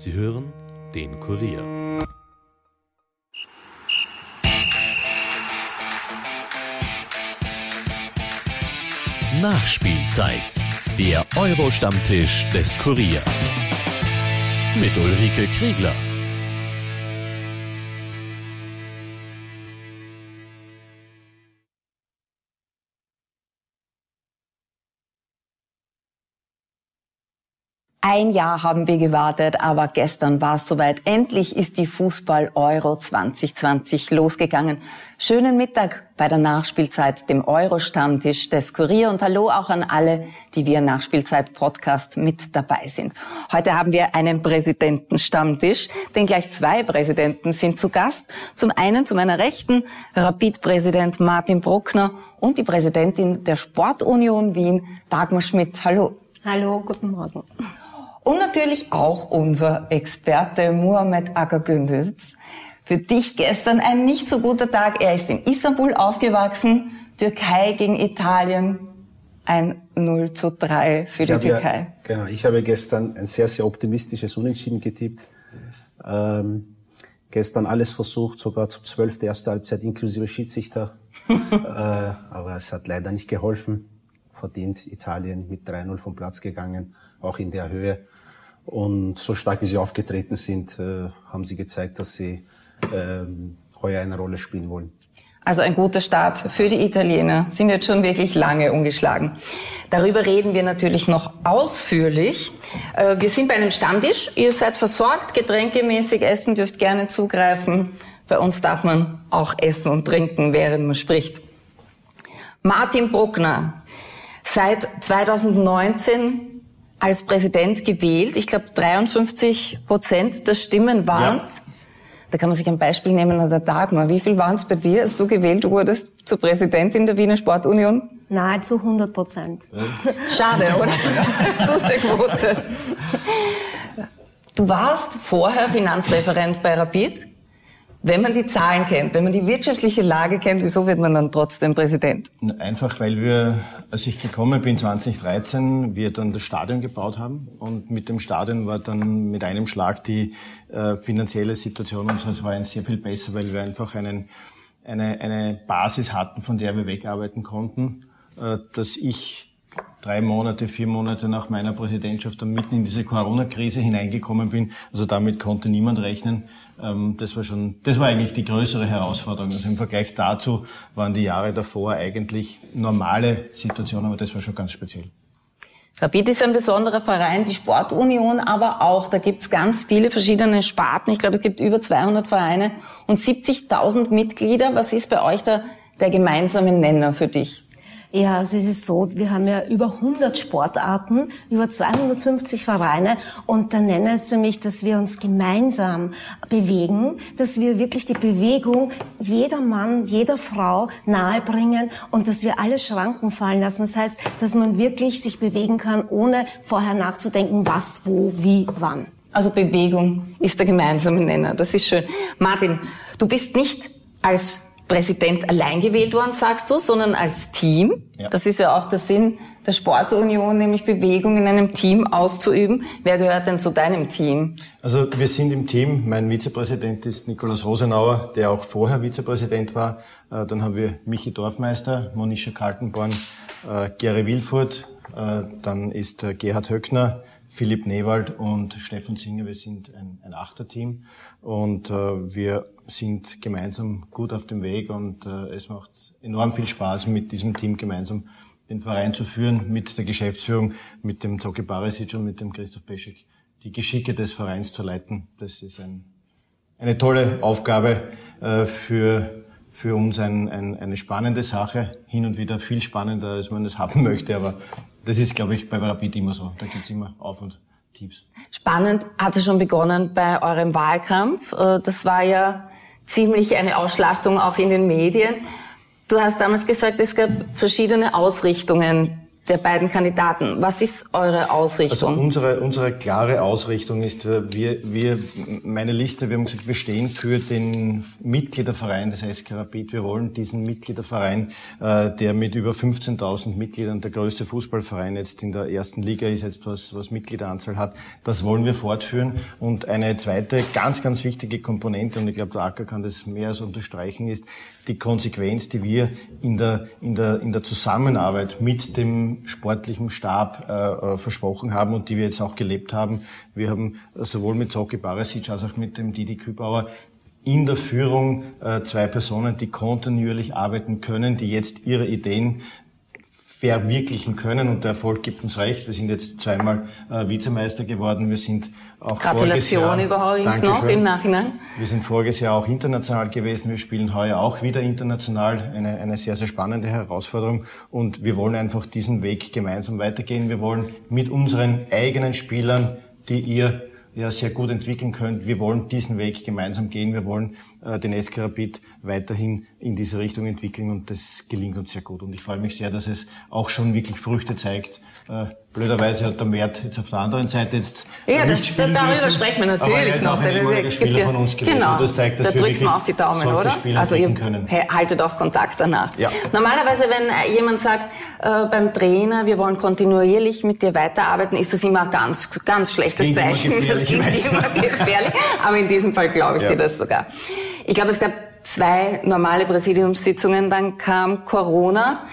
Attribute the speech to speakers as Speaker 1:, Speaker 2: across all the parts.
Speaker 1: Sie hören den Kurier. Nachspielzeit. Der Euro-Stammtisch des Kurier. Mit Ulrike Kriegler.
Speaker 2: Ein Jahr haben wir gewartet, aber gestern war es soweit. Endlich ist die Fußball-Euro 2020 losgegangen. Schönen Mittag bei der Nachspielzeit, dem Euro-Stammtisch des Kurier und hallo auch an alle, die wir Nachspielzeit-Podcast mit dabei sind. Heute haben wir einen Präsidentenstammtisch, denn gleich zwei Präsidenten sind zu Gast. Zum einen zu meiner Rechten Rapid-Präsident Martin Bruckner und die Präsidentin der Sportunion Wien, Dagmar Schmidt. Hallo.
Speaker 3: Hallo, guten Morgen.
Speaker 2: Und natürlich auch unser Experte Muhammad Akagündüz. Für dich gestern ein nicht so guter Tag. Er ist in Istanbul aufgewachsen. Türkei gegen Italien. Ein 0 zu 3 für ich die Türkei.
Speaker 4: Ja, genau, ich habe gestern ein sehr, sehr optimistisches Unentschieden getippt. Ähm, gestern alles versucht, sogar zur 12. erste Halbzeit inklusive Schiedsrichter. äh, aber es hat leider nicht geholfen. Verdient Italien mit 3-0 vom Platz gegangen, auch in der Höhe. Und so stark wie sie aufgetreten sind, äh, haben sie gezeigt, dass sie ähm, heuer eine Rolle spielen wollen.
Speaker 2: Also ein guter Start für die Italiener. Sind jetzt schon wirklich lange ungeschlagen. Darüber reden wir natürlich noch ausführlich. Äh, wir sind bei einem Stammtisch. Ihr seid versorgt, getränkemäßig essen, dürft gerne zugreifen. Bei uns darf man auch essen und trinken, während man spricht. Martin Bruckner, seit 2019 als Präsident gewählt. Ich glaube, 53 Prozent der Stimmen waren es. Ja. Da kann man sich ein Beispiel nehmen an der Dagmar. Wie viel waren es bei dir, als du gewählt wurdest zur Präsidentin der Wiener Sportunion?
Speaker 3: Nahezu 100 Prozent.
Speaker 2: Schade, oder? Gute Quote. Du warst vorher Finanzreferent bei Rapid. Wenn man die Zahlen kennt, wenn man die wirtschaftliche Lage kennt, wieso wird man dann trotzdem Präsident?
Speaker 5: Einfach, weil wir, als ich gekommen bin 2013, wir dann das Stadion gebaut haben und mit dem Stadion war dann mit einem Schlag die äh, finanzielle Situation unseres Vereins sehr viel besser, weil wir einfach einen, eine, eine Basis hatten, von der wir wegarbeiten konnten, äh, dass ich drei Monate, vier Monate nach meiner Präsidentschaft dann mitten in diese Corona-Krise hineingekommen bin. Also damit konnte niemand rechnen. Ähm, das war schon, das war eigentlich die größere Herausforderung. Also im Vergleich dazu waren die Jahre davor eigentlich normale Situationen, aber das war schon ganz speziell.
Speaker 2: Rapid ist ein besonderer Verein, die Sportunion aber auch. Da gibt's ganz viele verschiedene Sparten. Ich glaube, es gibt über 200 Vereine und 70.000 Mitglieder. Was ist bei euch da der gemeinsame Nenner für dich?
Speaker 3: Ja, also es ist so, wir haben ja über 100 Sportarten, über 250 Vereine und der Nenner ist für mich, dass wir uns gemeinsam bewegen, dass wir wirklich die Bewegung jeder Mann, jeder Frau nahebringen und dass wir alle Schranken fallen lassen. Das heißt, dass man wirklich sich bewegen kann, ohne vorher nachzudenken, was, wo, wie, wann.
Speaker 2: Also Bewegung ist der gemeinsame Nenner. Das ist schön. Martin, du bist nicht als Präsident allein gewählt worden, sagst du, sondern als Team. Ja. Das ist ja auch der Sinn der Sportunion, nämlich Bewegung in einem Team auszuüben. Wer gehört denn zu deinem Team?
Speaker 5: Also wir sind im Team. Mein Vizepräsident ist Nikolaus Rosenauer, der auch vorher Vizepräsident war. Äh, dann haben wir Michi Dorfmeister, Monisha Kaltenborn, äh, Gary Wilfurt, äh, dann ist Gerhard Höckner, Philipp Newald und Steffen Singer. Wir sind ein, ein Achterteam und wir sind gemeinsam gut auf dem Weg und äh, es macht enorm viel Spaß, mit diesem Team gemeinsam den Verein zu führen, mit der Geschäftsführung, mit dem Toki Barisic und mit dem Christoph Peschek, die Geschicke des Vereins zu leiten. Das ist ein, eine tolle Aufgabe äh, für, für uns, ein, ein, eine spannende Sache, hin und wieder viel spannender, als man es haben möchte, aber das ist, glaube ich, bei Rapid immer so. Da gibt's immer Auf und Tiefs.
Speaker 2: Spannend hat es schon begonnen bei eurem Wahlkampf. Äh, das war ja ziemlich eine Ausschlachtung auch in den Medien. Du hast damals gesagt, es gab verschiedene Ausrichtungen der beiden Kandidaten. Was ist eure Ausrichtung?
Speaker 5: Also unsere, unsere klare Ausrichtung ist, äh, wir, wir, meine Liste, wir haben gesagt, wir stehen für den Mitgliederverein des SK Rapid. Wir wollen diesen Mitgliederverein, äh, der mit über 15.000 Mitgliedern der größte Fußballverein jetzt in der ersten Liga ist, jetzt was, was Mitgliederanzahl hat, das wollen wir fortführen. Und eine zweite ganz, ganz wichtige Komponente, und ich glaube, der Acker kann das mehr als unterstreichen, ist die Konsequenz, die wir in der, in der, in der Zusammenarbeit mit dem sportlichen Stab äh, äh, versprochen haben und die wir jetzt auch gelebt haben. Wir haben sowohl mit Zoki Barasic als auch mit dem Didi Kübauer in der Führung äh, zwei Personen, die kontinuierlich arbeiten können, die jetzt ihre Ideen verwirklichen können und der Erfolg gibt uns recht. Wir sind jetzt zweimal äh, Vizemeister geworden. Wir sind auch
Speaker 2: Gratulation übrigens noch im Nachhinein.
Speaker 5: Wir sind voriges Jahr auch international gewesen. Wir spielen heuer auch wieder international. Eine, eine sehr, sehr spannende Herausforderung und wir wollen einfach diesen Weg gemeinsam weitergehen. Wir wollen mit unseren eigenen Spielern, die ihr ja sehr gut entwickeln könnt. Wir wollen diesen Weg gemeinsam gehen. Wir wollen äh, den SK weiterhin in diese Richtung entwickeln und das gelingt uns sehr gut. Und ich freue mich sehr, dass es auch schon wirklich Früchte zeigt. Äh, blöderweise hat der Mert jetzt auf der anderen Seite jetzt
Speaker 2: ja, das, da, darüber dürfen, sprechen wir natürlich noch.
Speaker 5: Spieler von uns gewesen.
Speaker 2: Genau,
Speaker 5: das zeigt, dass
Speaker 2: da drückt man auch die Daumen, oder?
Speaker 5: Spieler
Speaker 2: also ihr
Speaker 5: können.
Speaker 2: haltet auch Kontakt danach.
Speaker 5: Ja.
Speaker 2: Normalerweise, wenn jemand sagt äh, beim Trainer, wir wollen kontinuierlich mit dir weiterarbeiten, ist das immer ein ganz, ganz schlechtes
Speaker 5: das
Speaker 2: Zeichen.
Speaker 5: Das
Speaker 2: klingt immer gefährlich. Aber in diesem Fall glaube ich ja. dir das sogar. Ich glaube, es gab zwei normale Präsidiumssitzungen, dann kam Corona.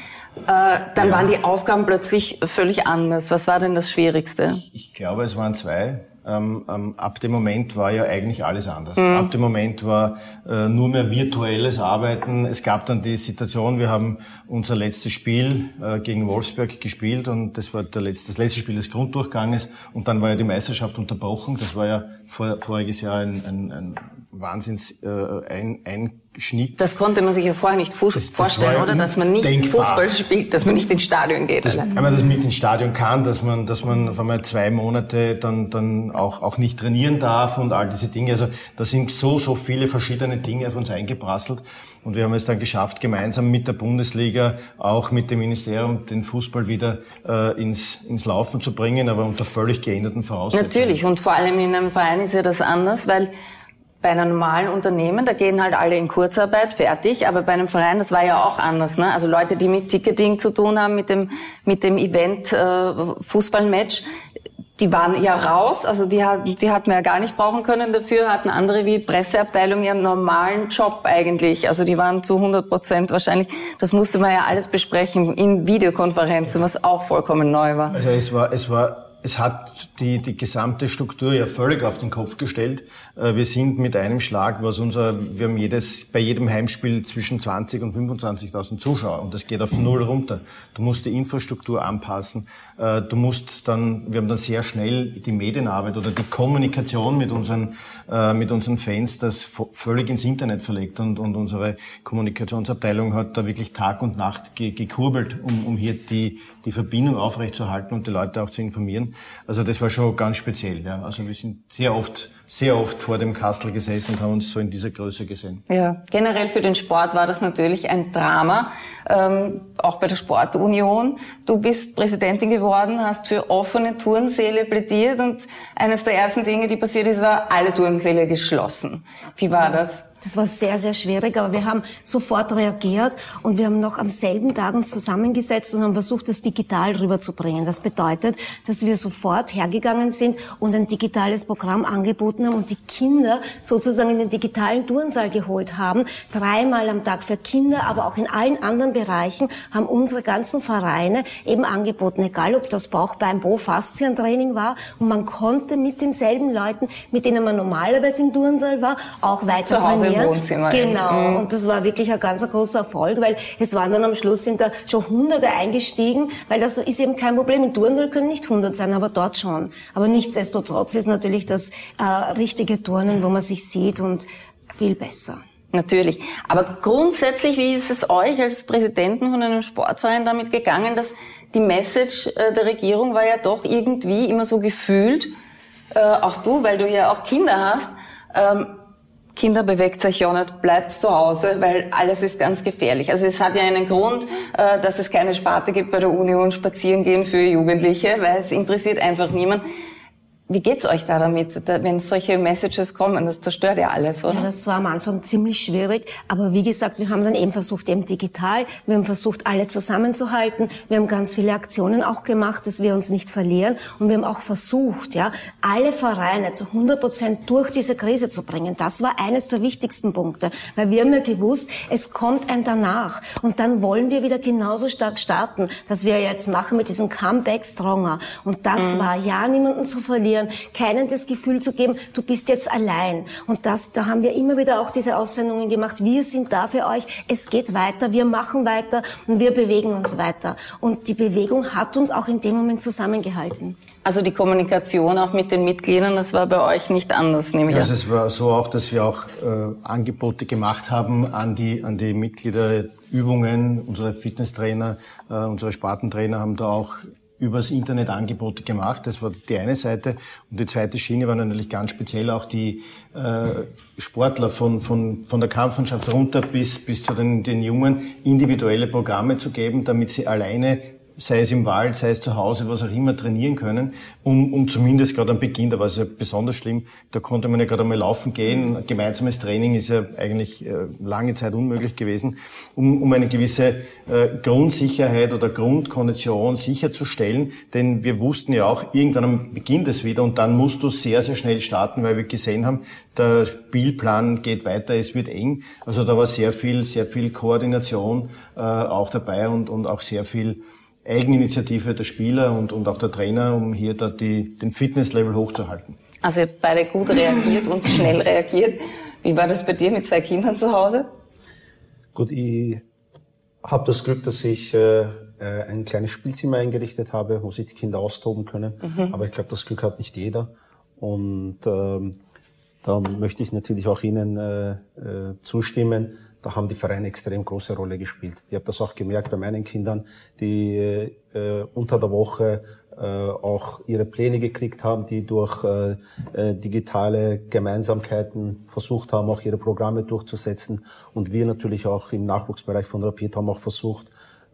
Speaker 2: Äh, dann ja. waren die Aufgaben plötzlich völlig anders. Was war denn das Schwierigste?
Speaker 5: Ich, ich glaube, es waren zwei. Ähm, ähm, ab dem Moment war ja eigentlich alles anders. Mhm. Ab dem Moment war äh, nur mehr virtuelles Arbeiten. Es gab dann die Situation, wir haben unser letztes Spiel äh, gegen Wolfsburg gespielt und das war letzte, das letzte Spiel des Grunddurchganges und dann war ja die Meisterschaft unterbrochen. Das war ja vor, voriges Jahr ein, ein, ein Wahnsinns äh, ein, ein Schnitt.
Speaker 2: Das konnte man sich ja vorher nicht das, vorstellen, das oder? Dass man nicht denkbar. Fußball spielt, dass man nicht ins Stadion geht.
Speaker 5: Das, einmal, dass man nicht ins Stadion kann, dass man, dass man auf einmal zwei Monate dann, dann auch, auch nicht trainieren darf und all diese Dinge. Also da sind so, so viele verschiedene Dinge auf uns eingeprasselt. Und wir haben es dann geschafft, gemeinsam mit der Bundesliga, auch mit dem Ministerium, den Fußball wieder äh, ins, ins Laufen zu bringen, aber unter völlig geänderten Voraussetzungen.
Speaker 2: Natürlich. Und vor allem in einem Verein ist ja das anders, weil bei einem normalen Unternehmen, da gehen halt alle in Kurzarbeit, fertig. Aber bei einem Verein, das war ja auch anders. Ne? Also Leute, die mit Ticketing zu tun haben, mit dem, mit dem Event äh, Fußballmatch, die waren ja raus. Also die, hat, die hat man ja gar nicht brauchen können. Dafür hatten andere wie Presseabteilung ihren normalen Job eigentlich. Also die waren zu 100 Prozent wahrscheinlich. Das musste man ja alles besprechen in Videokonferenzen, was auch vollkommen neu war.
Speaker 5: Also es war, es war es hat die, die gesamte Struktur ja völlig auf den Kopf gestellt. Äh, wir sind mit einem Schlag, was unser, wir haben jedes, bei jedem Heimspiel zwischen 20 und 25.000 Zuschauer und das geht auf null runter. Du musst die Infrastruktur anpassen. Äh, du musst dann, wir haben dann sehr schnell die Medienarbeit oder die Kommunikation mit unseren, äh, mit unseren Fans das völlig ins Internet verlegt und, und unsere Kommunikationsabteilung hat da wirklich Tag und Nacht gekurbelt, um, um hier die, die Verbindung aufrechtzuerhalten und die Leute auch zu informieren. Also das war schon ganz speziell. Ja. Also wir sind sehr oft, sehr oft vor dem Kastel gesessen und haben uns so in dieser Größe gesehen.
Speaker 2: Ja, generell für den Sport war das natürlich ein Drama, ähm, auch bei der Sportunion. Du bist Präsidentin geworden, hast für offene Turnsäle plädiert und eines der ersten Dinge, die passiert ist, war alle Turnsäle geschlossen. Wie war das?
Speaker 3: Das war sehr, sehr schwierig, aber wir haben sofort reagiert und wir haben noch am selben Tag uns zusammengesetzt und haben versucht, das digital rüberzubringen. Das bedeutet, dass wir sofort hergegangen sind und ein digitales Programm angeboten haben und die Kinder sozusagen in den digitalen Turnsaal geholt haben. Dreimal am Tag für Kinder, aber auch in allen anderen Bereichen haben unsere ganzen Vereine eben angeboten, egal ob das Bauch, Bein, Bo, Faszientraining war und man konnte mit denselben Leuten, mit denen man normalerweise im Turnsaal war, auch weiter trainieren
Speaker 2: im Wohnzimmer.
Speaker 3: Genau. Mhm. Und das war wirklich ein ganz großer Erfolg, weil es waren dann am Schluss sind da schon Hunderte eingestiegen, weil das ist eben kein Problem. In Turnsaal können nicht hundert sein, aber dort schon. Aber nichtsdestotrotz ist natürlich das äh, richtige Turnen, wo man sich sieht und viel besser.
Speaker 2: Natürlich. Aber grundsätzlich, wie ist es euch als Präsidenten von einem Sportverein damit gegangen, dass die Message äh, der Regierung war ja doch irgendwie immer so gefühlt, äh, auch du, weil du ja auch Kinder hast, ähm, Kinder bewegt euch ja nicht, bleibt zu Hause, weil alles ist ganz gefährlich. Also es hat ja einen Grund, äh, dass es keine Sparte gibt bei der Union Spazierengehen für Jugendliche, weil es interessiert einfach niemand. Wie geht's euch da damit, wenn solche Messages kommen? Das zerstört ja alles, oder?
Speaker 3: Ja, das war am Anfang ziemlich schwierig. Aber wie gesagt, wir haben dann eben versucht, eben digital. Wir haben versucht, alle zusammenzuhalten. Wir haben ganz viele Aktionen auch gemacht, dass wir uns nicht verlieren. Und wir haben auch versucht, ja, alle Vereine zu 100 Prozent durch diese Krise zu bringen. Das war eines der wichtigsten Punkte. Weil wir haben ja gewusst, es kommt ein danach. Und dann wollen wir wieder genauso stark starten, dass wir jetzt machen mit diesem Comeback Stronger. Und das mhm. war, ja, niemanden zu verlieren motivieren, keinen das Gefühl zu geben, du bist jetzt allein. Und das, da haben wir immer wieder auch diese Aussendungen gemacht. Wir sind da für euch. Es geht weiter. Wir machen weiter und wir bewegen uns weiter. Und die Bewegung hat uns auch in dem Moment zusammengehalten.
Speaker 2: Also die Kommunikation auch mit den Mitgliedern, das war bei euch nicht anders, nehme ich
Speaker 5: ja, also es war so auch, dass wir auch äh, Angebote gemacht haben an die, an die Mitglieder, Übungen. Unsere Fitnesstrainer, äh, unsere Spartentrainer haben da auch übers Internet Angebote gemacht. Das war die eine Seite. Und die zweite Schiene war natürlich ganz speziell auch die äh, Sportler von, von, von der Kampfmannschaft runter bis, bis zu den, den Jungen individuelle Programme zu geben, damit sie alleine sei es im Wald, sei es zu Hause, was auch immer, trainieren können, um, um zumindest gerade am Beginn, da war es ja besonders schlimm, da konnte man ja gerade einmal laufen gehen, gemeinsames Training ist ja eigentlich äh, lange Zeit unmöglich gewesen, um, um eine gewisse äh, Grundsicherheit oder Grundkondition sicherzustellen, denn wir wussten ja auch, irgendwann am Beginn des wieder und dann musst du sehr, sehr schnell starten, weil wir gesehen haben, der Spielplan geht weiter, es wird eng, also da war sehr viel, sehr viel Koordination äh, auch dabei und, und auch sehr viel Eigeninitiative der Spieler und, und auch der Trainer, um hier da die, den Fitnesslevel hochzuhalten.
Speaker 2: Also ihr habt beide gut reagiert und schnell reagiert. Wie war das bei dir mit zwei Kindern zu Hause?
Speaker 4: Gut, ich habe das Glück, dass ich äh, äh, ein kleines Spielzimmer eingerichtet habe, wo sich die Kinder austoben können. Mhm. Aber ich glaube, das Glück hat nicht jeder. Und ähm, da möchte ich natürlich auch Ihnen äh, äh, zustimmen da haben die Vereine extrem große Rolle gespielt. Ich habe das auch gemerkt bei meinen Kindern, die äh, unter der Woche äh, auch ihre Pläne gekriegt haben, die durch äh, äh, digitale Gemeinsamkeiten versucht haben, auch ihre Programme durchzusetzen. Und wir natürlich auch im Nachwuchsbereich von Rapid haben auch versucht,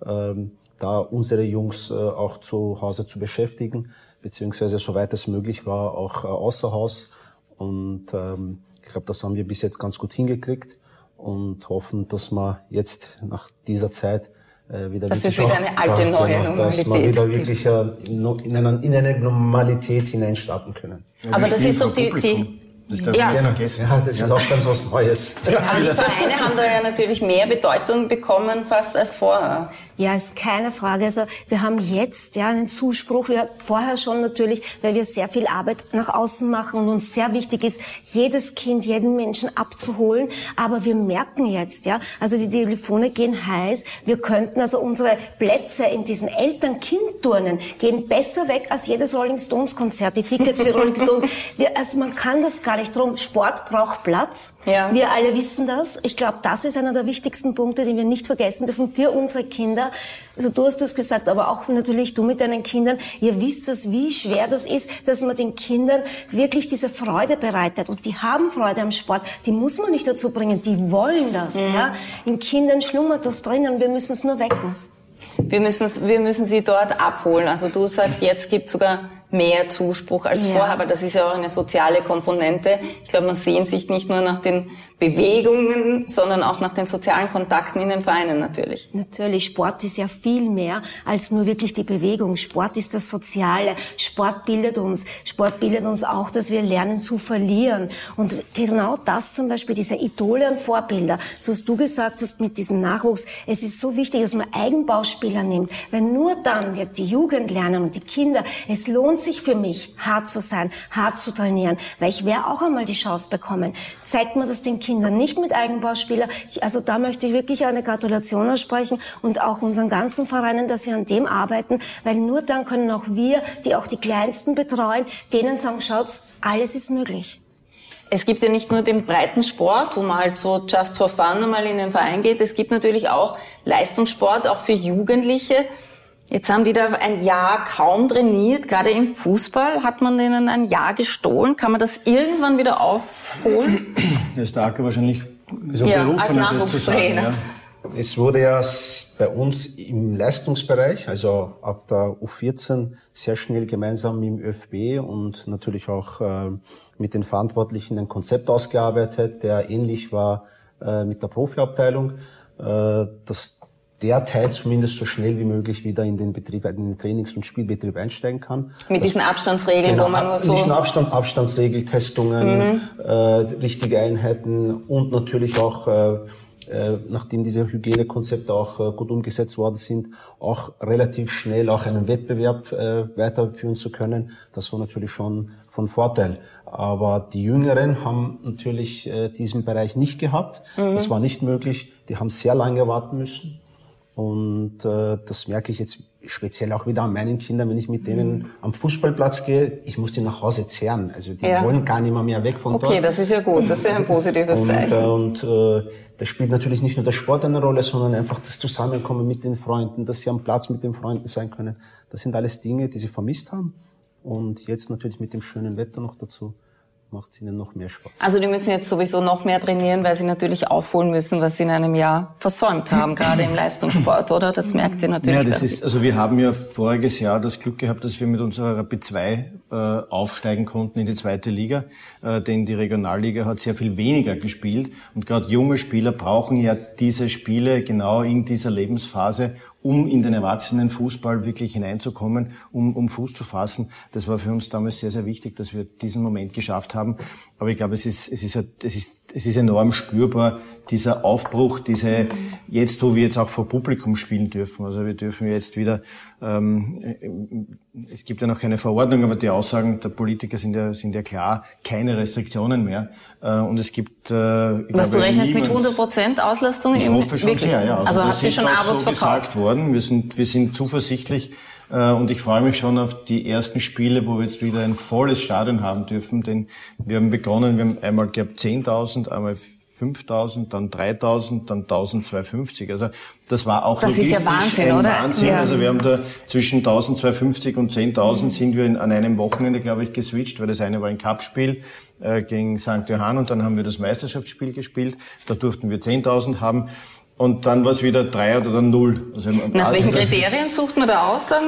Speaker 4: ähm, da unsere Jungs äh, auch zu Hause zu beschäftigen, beziehungsweise soweit es möglich war, auch äh, außer Haus. Und ähm, ich glaube, das haben wir bis jetzt ganz gut hingekriegt und hoffen, dass wir jetzt nach dieser Zeit äh, wieder
Speaker 2: das ist wieder eine alte neue genau, Normalität.
Speaker 4: Dass wir wieder wirklich äh, in, eine, in eine Normalität hineinstarten können.
Speaker 2: Ja, Aber das ist doch die, die
Speaker 4: das ja. vergessen. Ja, das ist auch ganz was Neues.
Speaker 2: Aber die Vereine haben da ja natürlich mehr Bedeutung bekommen fast als vorher.
Speaker 3: Ja, ist keine Frage. Also wir haben jetzt ja einen Zuspruch. Wir vorher schon natürlich, weil wir sehr viel Arbeit nach außen machen und uns sehr wichtig ist, jedes Kind, jeden Menschen abzuholen. Aber wir merken jetzt, ja, also die Telefone gehen heiß. Wir könnten also unsere Plätze in diesen Eltern-Kind-Turnen gehen besser weg als jedes Rolling Stones Konzert. Die Tickets für Rolling Stones. Wir, also man kann das gar nicht drum. Sport braucht Platz. Ja. Wir alle wissen das. Ich glaube, das ist einer der wichtigsten Punkte, den wir nicht vergessen dürfen für unsere Kinder also du hast das gesagt, aber auch natürlich du mit deinen Kindern. Ihr wisst es, wie schwer das ist, dass man den Kindern wirklich diese Freude bereitet. Und die haben Freude am Sport. Die muss man nicht dazu bringen. Die wollen das. Mhm. Ja? In Kindern schlummert das drinnen. Wir müssen es nur wecken.
Speaker 2: Wir müssen, wir müssen sie dort abholen. Also du sagst, jetzt gibt sogar mehr Zuspruch als ja. vorher, aber das ist ja auch eine soziale Komponente. Ich glaube, man sehnt sich nicht nur nach den Bewegungen, sondern auch nach den sozialen Kontakten in den Vereinen natürlich.
Speaker 3: Natürlich, Sport ist ja viel mehr als nur wirklich die Bewegung. Sport ist das Soziale. Sport bildet uns. Sport bildet uns auch, dass wir lernen zu verlieren. Und genau das zum Beispiel, diese Idole und Vorbilder, so was du gesagt hast mit diesem Nachwuchs, es ist so wichtig, dass man Eigenbauspieler nimmt, weil nur dann wird die Jugend lernen und die Kinder, es lohnt sich für mich, hart zu sein, hart zu trainieren, weil ich werde auch einmal die Chance bekommen. Zeigt man das den Kindern Kinder, nicht mit Eigenbauspieler. Also da möchte ich wirklich eine Gratulation aussprechen und auch unseren ganzen Vereinen, dass wir an dem arbeiten, weil nur dann können auch wir, die auch die Kleinsten betreuen, denen sagen, schaut, alles ist möglich.
Speaker 2: Es gibt ja nicht nur den breiten Sport, wo man halt so just for fun einmal in den Verein geht. Es gibt natürlich auch Leistungssport, auch für Jugendliche. Jetzt haben die da ein Jahr kaum trainiert. Gerade im Fußball hat man denen ein Jahr gestohlen. Kann man das irgendwann wieder aufholen?
Speaker 5: Der Starke wahrscheinlich
Speaker 2: so ja, berufen, als das zu sagen. Ja.
Speaker 4: Es wurde ja bei uns im Leistungsbereich, also ab der U14, sehr schnell gemeinsam mit dem ÖFB und natürlich auch äh, mit den Verantwortlichen ein Konzept ausgearbeitet, der ähnlich war äh, mit der Profiabteilung, äh, dass der Teil zumindest so schnell wie möglich wieder in den Betrieb, in den Trainings- und Spielbetrieb einsteigen kann.
Speaker 2: Mit das, diesen Abstandsregeln, genau, wo man nur so...
Speaker 4: Nicht Abstand, Abstandsregel, Testungen, mhm. äh, richtige Einheiten und natürlich auch äh, äh, nachdem diese Hygienekonzepte auch äh, gut umgesetzt worden sind, auch relativ schnell auch einen Wettbewerb äh, weiterführen zu können. Das war natürlich schon von Vorteil. Aber die Jüngeren haben natürlich diesen Bereich nicht gehabt. Mhm. Das war nicht möglich. Die haben sehr lange warten müssen. Und äh, das merke ich jetzt speziell auch wieder an meinen Kindern, wenn ich mit denen mhm. am Fußballplatz gehe. Ich muss die nach Hause zehren. Also die ja. wollen gar nicht mehr, mehr weg von
Speaker 2: okay,
Speaker 4: dort.
Speaker 2: Okay, das ist ja gut. Das ist ja ein positives
Speaker 4: und,
Speaker 2: Zeichen.
Speaker 4: Äh, und äh, da spielt natürlich nicht nur der Sport eine Rolle, sondern einfach das Zusammenkommen mit den Freunden, dass sie am Platz mit den Freunden sein können. Das sind alles Dinge, die sie vermisst haben. Und jetzt natürlich mit dem schönen Wetter noch dazu macht es ihnen noch mehr Spaß.
Speaker 2: Also die müssen jetzt sowieso noch mehr trainieren, weil sie natürlich aufholen müssen, was sie in einem Jahr versäumt haben, gerade im Leistungssport, oder? Das merkt ihr natürlich.
Speaker 5: Ja, das ist, also wir haben ja voriges Jahr das Glück gehabt, dass wir mit unserer Rapid 2 äh, aufsteigen konnten in die zweite Liga, äh, denn die Regionalliga hat sehr viel weniger gespielt und gerade junge Spieler brauchen ja diese Spiele genau in dieser Lebensphase, um in den Erwachsenenfußball wirklich hineinzukommen, um, um Fuß zu fassen. Das war für uns damals sehr, sehr wichtig, dass wir diesen Moment geschafft haben. Aber ich glaube, es ist, es ist, es ist, es ist enorm spürbar, dieser Aufbruch, diese, jetzt, wo wir jetzt auch vor Publikum spielen dürfen. Also wir dürfen jetzt wieder, ähm, es gibt ja noch keine Verordnung, aber die Aussagen der Politiker sind ja, sind ja klar, keine Restriktionen mehr. Äh, und es gibt, äh,
Speaker 2: Was glaube, du rechnest mit 100 Prozent Auslastung?
Speaker 5: Ich hoffe schon wirklich? sehr, ja.
Speaker 2: Also, also habt ihr schon Abos so verkauft?
Speaker 5: gesagt worden. Wir sind, wir sind zuversichtlich, äh, und ich freue mich schon auf die ersten Spiele, wo wir jetzt wieder ein volles Stadion haben dürfen, denn wir haben begonnen, wir haben einmal gehabt 10.000, einmal 5.000, dann 3.000, dann 1.250. Also das war auch
Speaker 2: das ist ja Wahnsinn,
Speaker 5: ein
Speaker 2: oder?
Speaker 5: Wahnsinn. Ja. Also wir haben da zwischen 1.250 und 10.000 sind wir in, an einem Wochenende, glaube ich, geswitcht, weil das eine war ein Cupspiel äh, gegen St. Johann und dann haben wir das Meisterschaftsspiel gespielt. Da durften wir 10.000 haben. Und dann war es wieder drei oder dann null.
Speaker 2: Also Nach welchen Kriterien sucht man da aus dann?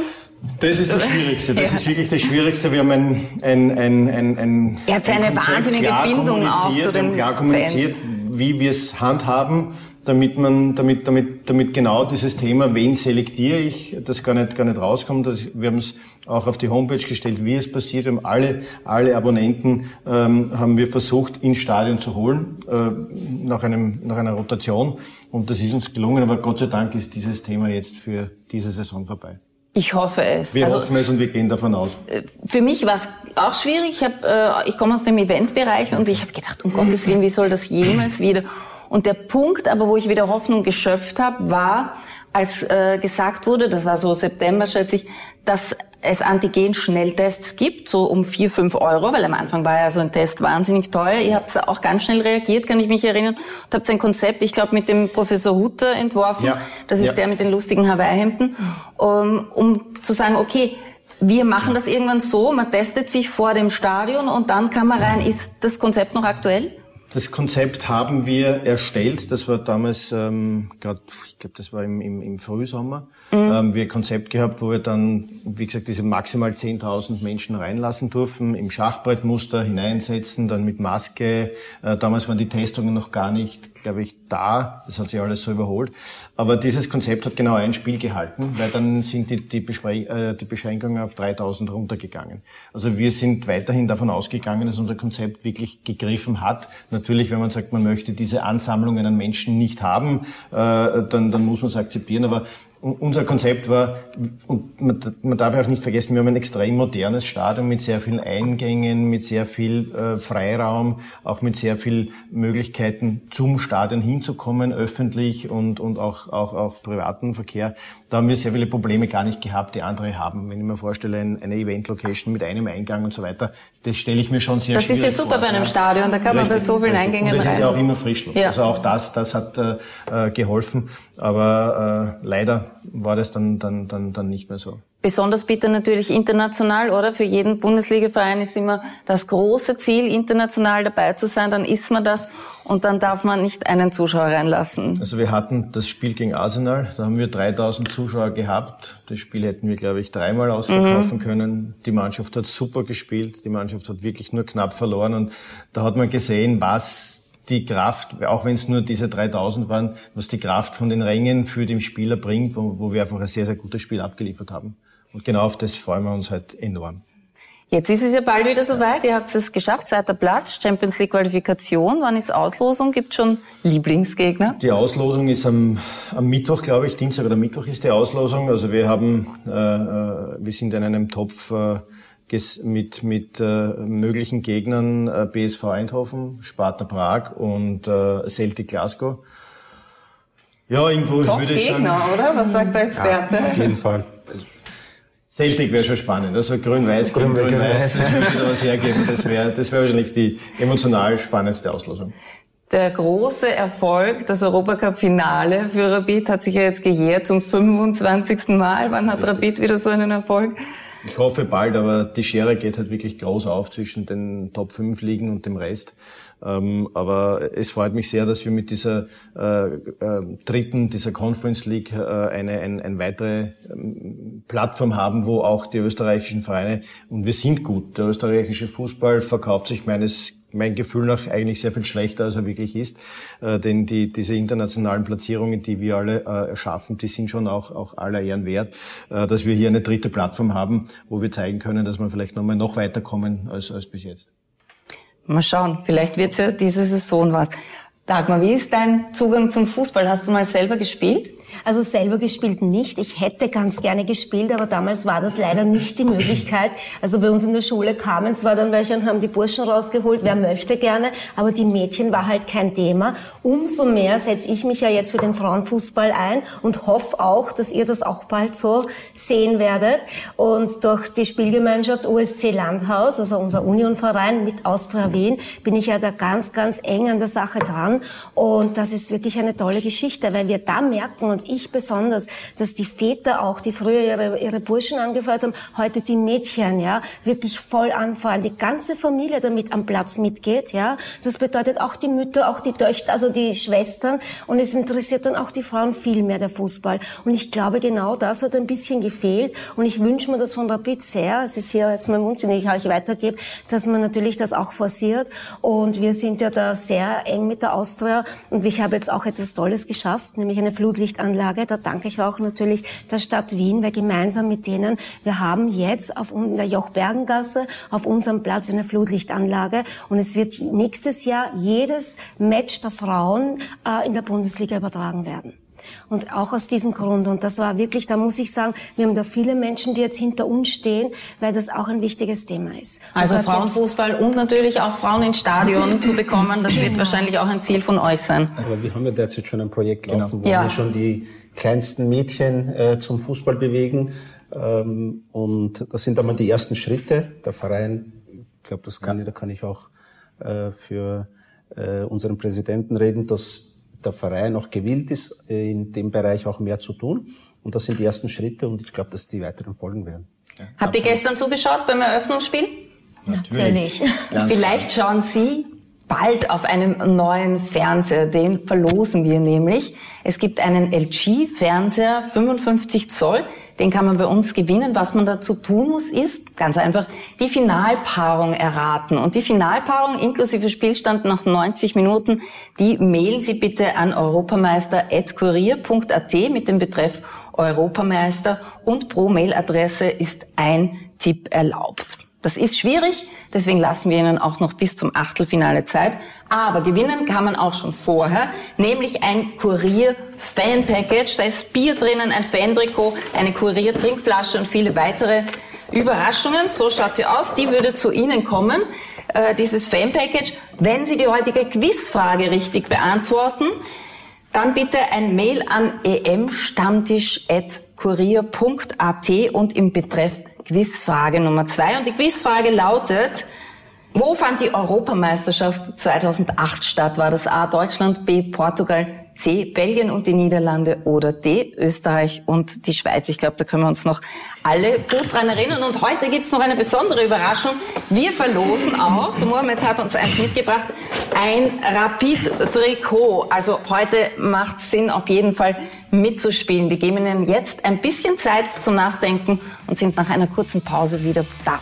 Speaker 5: Das ist das Schwierigste. Das ja. ist wirklich das Schwierigste. Wir haben ein, ein, ein, ein, ein
Speaker 2: Er hat eine wahnsinnige Bindung auch zu den
Speaker 5: klar kommuniziert, Fans wie wir es handhaben, damit man, damit, damit, damit genau dieses Thema, wen selektiere ich, das gar nicht, gar nicht rauskommt. Das, wir haben es auch auf die Homepage gestellt, wie es passiert. Wir haben alle, alle Abonnenten, ähm, haben wir versucht, ins Stadion zu holen, äh, nach einem, nach einer Rotation. Und das ist uns gelungen. Aber Gott sei Dank ist dieses Thema jetzt für diese Saison vorbei.
Speaker 2: Ich hoffe es.
Speaker 5: Wir also, hoffen es und wir gehen davon aus.
Speaker 2: Äh, für mich war es auch schwierig. Ich, hab, äh, ich komme aus dem Eventbereich und ich habe gedacht, um Gottes Willen, wie soll das jemals wieder? Und der Punkt, aber wo ich wieder Hoffnung geschöpft habe, war, als äh, gesagt wurde, das war so September, schätze ich, dass es Antigen-Schnelltests gibt, so um vier fünf Euro, weil am Anfang war ja so ein Test wahnsinnig teuer. Ihr habt auch ganz schnell reagiert, kann ich mich erinnern, und habt ein Konzept, ich glaube, mit dem Professor Hutter entworfen. Ja. Das ist ja. der mit den lustigen Hawaii-Hemden, um, um zu sagen, okay, wir machen das irgendwann so, man testet sich vor dem Stadion und dann kann man rein. Ist das Konzept noch aktuell?
Speaker 5: Das Konzept haben wir erstellt. Das war damals, ähm, gerade, ich glaube, das war im, im, im Frühsommer. Mhm. Ähm, wir ein Konzept gehabt, wo wir dann, wie gesagt, diese maximal 10.000 Menschen reinlassen durften, im Schachbrettmuster hineinsetzen, dann mit Maske. Äh, damals waren die Testungen noch gar nicht, glaube ich, da. Das hat sich alles so überholt. Aber dieses Konzept hat genau ein Spiel gehalten, weil dann sind die, die, äh, die Beschränkungen auf 3.000 runtergegangen. Also wir sind weiterhin davon ausgegangen, dass unser Konzept wirklich gegriffen hat natürlich, wenn man sagt, man möchte diese Ansammlungen an Menschen nicht haben, äh, dann, dann muss man es akzeptieren. Aber unser Konzept war, und man, darf auch nicht vergessen, wir haben ein extrem modernes Stadion mit sehr vielen Eingängen, mit sehr viel äh, Freiraum, auch mit sehr viel Möglichkeiten zum Stadion hinzukommen, öffentlich und, und auch, auch, auch privaten Verkehr. Da haben wir sehr viele Probleme gar nicht gehabt, die andere haben. Wenn ich mir vorstelle, eine Event-Location mit einem Eingang und so weiter, das stelle ich mir schon sehr
Speaker 2: Das ist ja super vor, bei einem Stadion, da kann man bei so vielen Eingängen rein.
Speaker 5: Das ist ja auch immer Frischluft. Ja. Also auch das, das hat äh, äh geholfen. Aber äh, leider war das dann, dann, dann, dann nicht mehr so.
Speaker 2: Besonders bitter natürlich international, oder? Für jeden Bundesligaverein ist immer das große Ziel, international dabei zu sein. Dann ist man das und dann darf man nicht einen Zuschauer reinlassen.
Speaker 5: Also wir hatten das Spiel gegen Arsenal, da haben wir 3000 Zuschauer gehabt. Das Spiel hätten wir, glaube ich, dreimal ausverkaufen mhm. können. Die Mannschaft hat super gespielt, die Mannschaft hat wirklich nur knapp verloren und da hat man gesehen, was die Kraft, auch wenn es nur diese 3000 waren, was die Kraft von den Rängen für den Spieler bringt, wo, wo wir einfach ein sehr, sehr gutes Spiel abgeliefert haben. Und genau auf das freuen wir uns halt enorm.
Speaker 2: Jetzt ist es ja bald wieder soweit. Ihr habt es geschafft, zweiter Platz, Champions League Qualifikation. Wann ist Auslosung? Gibt schon Lieblingsgegner?
Speaker 5: Die Auslosung ist am, am Mittwoch, glaube ich, Dienstag oder Mittwoch ist die Auslosung. Also wir haben, äh, äh wir sind in einem Topf äh, mit, mit äh, möglichen Gegnern äh, BSV Eindhoven, Sparta Prag und äh, Celtic Glasgow.
Speaker 2: Ja, irgendwo Top würde ich Gegner, sagen. oder? Was sagt der Experte?
Speaker 4: Ja, auf jeden Fall.
Speaker 5: Celtic wäre schon spannend. Also grün-weiß, grün-weiß, grün, das würde wieder was hergeben. Das wäre das wäre wahrscheinlich die emotional spannendste Auslosung.
Speaker 2: Der große Erfolg, das Europacup-Finale für Rapid hat sich ja jetzt gejährt zum 25. Mal. Wann hat Richtig. Rapid wieder so einen Erfolg?
Speaker 5: Ich hoffe bald, aber die Schere geht halt wirklich groß auf zwischen den Top 5 Ligen und dem Rest. Ähm, aber es freut mich sehr, dass wir mit dieser äh, äh, dritten, dieser Conference League äh, eine, ein, eine weitere ähm, Plattform haben, wo auch die österreichischen Vereine, und wir sind gut, der österreichische Fußball verkauft sich meines mein Gefühl nach eigentlich sehr viel schlechter, als er wirklich ist. Äh, denn die, diese internationalen Platzierungen, die wir alle äh, schaffen, die sind schon auch, auch aller Ehren wert, äh, dass wir hier eine dritte Plattform haben, wo wir zeigen können, dass wir vielleicht nochmal noch weiterkommen als, als bis jetzt.
Speaker 2: Mal schauen, vielleicht wird's ja diese Saison was. Dagmar, wie ist dein Zugang zum Fußball? Hast du mal selber gespielt?
Speaker 3: Also selber gespielt nicht. Ich hätte ganz gerne gespielt, aber damals war das leider nicht die Möglichkeit. Also bei uns in der Schule kamen zwar dann welche und haben die Burschen rausgeholt, wer möchte gerne, aber die Mädchen war halt kein Thema. Umso mehr setze ich mich ja jetzt für den Frauenfußball ein und hoffe auch, dass ihr das auch bald so sehen werdet. Und durch die Spielgemeinschaft USC Landhaus, also unser Unionverein mit Austria Wien, bin ich ja da ganz, ganz eng an der Sache dran. Und das ist wirklich eine tolle Geschichte, weil wir da merken, und ich besonders, dass die Väter auch, die früher ihre, ihre Burschen angefeuert haben, heute die Mädchen, ja, wirklich voll anfeuern, die ganze Familie damit am Platz mitgeht, ja. Das bedeutet auch die Mütter, auch die Töchter, also die Schwestern. Und es interessiert dann auch die Frauen viel mehr der Fußball. Und ich glaube, genau das hat ein bisschen gefehlt. Und ich wünsche mir das von Rapid sehr, es ist hier jetzt mein Wunsch, den ich euch weitergebe, dass man natürlich das auch forciert. Und wir sind ja da sehr eng mit der Austria. Und ich habe jetzt auch etwas Tolles geschafft, nämlich eine Flutlichtanlage Anlage. Da danke ich auch natürlich der Stadt Wien, weil gemeinsam mit denen, wir haben jetzt auf der Jochbergengasse auf unserem Platz eine Flutlichtanlage und es wird nächstes Jahr jedes Match der Frauen äh, in der Bundesliga übertragen werden. Und auch aus diesem Grund. Und das war wirklich, da muss ich sagen, wir haben da viele Menschen, die jetzt hinter uns stehen, weil das auch ein wichtiges Thema ist.
Speaker 2: Also Frauenfußball und natürlich auch Frauen ins Stadion zu bekommen, das wird genau. wahrscheinlich auch ein Ziel von euch sein.
Speaker 4: Aber wir haben ja derzeit schon ein Projekt genau. laufen, wo ja. wir schon die kleinsten Mädchen äh, zum Fußball bewegen. Ähm, und das sind einmal die ersten Schritte. Der Verein, ich glaube, das kann, ja. da kann ich auch äh, für äh, unseren Präsidenten reden, dass der Verein auch gewillt ist, äh, in dem Bereich auch mehr zu tun. Und das sind die ersten Schritte und ich glaube, dass die weiteren folgen werden.
Speaker 2: Ja, Habt ihr gestern zugeschaut beim Eröffnungsspiel?
Speaker 3: Natürlich.
Speaker 2: Natürlich. Vielleicht schauen Sie bald auf einem neuen Fernseher. Den verlosen wir nämlich. Es gibt einen LG-Fernseher, 55 Zoll. Den kann man bei uns gewinnen. Was man dazu tun muss, ist ganz einfach die Finalpaarung erraten. Und die Finalpaarung inklusive Spielstand nach 90 Minuten, die mailen Sie bitte an europameister.kurier.at mit dem Betreff Europameister und pro Mailadresse ist ein Tipp erlaubt. Das ist schwierig, deswegen lassen wir Ihnen auch noch bis zum Achtelfinale Zeit. Aber gewinnen kann man auch schon vorher, nämlich ein Kurier-Fan-Package. Da ist Bier drinnen, ein Fan-Trikot, eine Kurier-Trinkflasche und viele weitere Überraschungen. So schaut sie aus. Die würde zu Ihnen kommen, äh, dieses Fan-Package. Wenn Sie die heutige Quizfrage richtig beantworten, dann bitte ein Mail an emstammtisch.kurier.at und im Betreff Quizfrage Nummer zwei. Und die Quizfrage lautet, wo fand die Europameisterschaft 2008 statt? War das A Deutschland, B Portugal, C. Belgien und die Niederlande oder D. Österreich und die Schweiz. Ich glaube, da können wir uns noch alle gut dran erinnern. Und heute gibt's noch eine besondere Überraschung. Wir verlosen auch, Mohamed hat uns eins mitgebracht, ein Rapid-Trikot. Also heute macht Sinn, auf jeden Fall mitzuspielen. Wir geben Ihnen jetzt ein bisschen Zeit zum Nachdenken und sind nach einer kurzen Pause wieder da.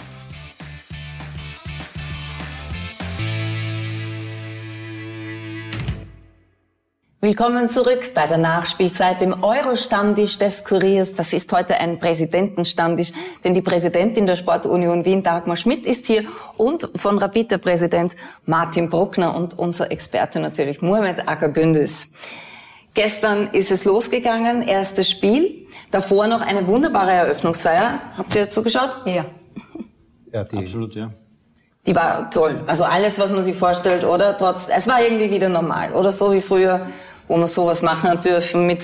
Speaker 2: Willkommen zurück bei der Nachspielzeit im Euro-Stammtisch des Kuriers. Das ist heute ein Präsidentenstammtisch, denn die Präsidentin der Sportunion Wien, Dagmar Schmidt, ist hier und von Rapid der Präsident Martin Bruckner und unser Experte natürlich Mohamed Akagündüz. Gestern ist es losgegangen, erstes Spiel. Davor noch eine wunderbare Eröffnungsfeier. Habt ihr zugeschaut?
Speaker 3: Ja.
Speaker 5: Ja, die, absolut, ja.
Speaker 2: Die war toll. Also alles, was man sich vorstellt, oder? Trotz, es war irgendwie wieder normal, oder so wie früher wo wir sowas machen dürfen mit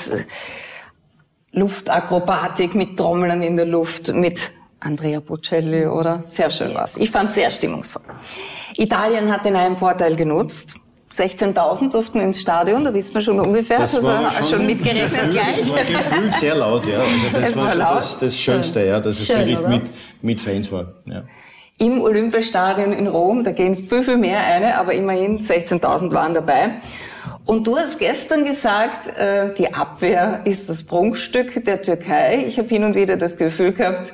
Speaker 2: Luftakrobatik, mit Trommeln in der Luft, mit Andrea Bocelli, oder? Sehr schön was. Ich fand sehr stimmungsvoll. Italien hat den einen Vorteil genutzt. 16.000 durften ins Stadion, da wissen wir schon ungefähr,
Speaker 5: das
Speaker 2: also
Speaker 5: war
Speaker 2: schon,
Speaker 5: schon
Speaker 2: mitgerechnet
Speaker 5: gefühlt,
Speaker 2: gleich.
Speaker 5: Das war gefühlt sehr laut, ja. Also das
Speaker 2: Es
Speaker 5: war,
Speaker 2: war
Speaker 5: schon das, das Schönste, ja, dass es
Speaker 3: Schön,
Speaker 5: wirklich
Speaker 3: oder?
Speaker 5: mit, mit Fans war. Ja.
Speaker 2: Im Olympiastadion in Rom, da gehen viel, viel mehr eine, aber immerhin 16.000 waren dabei. Und du hast gestern gesagt, äh, die Abwehr ist das Prunkstück der Türkei. Ich habe hin und wieder das Gefühl gehabt,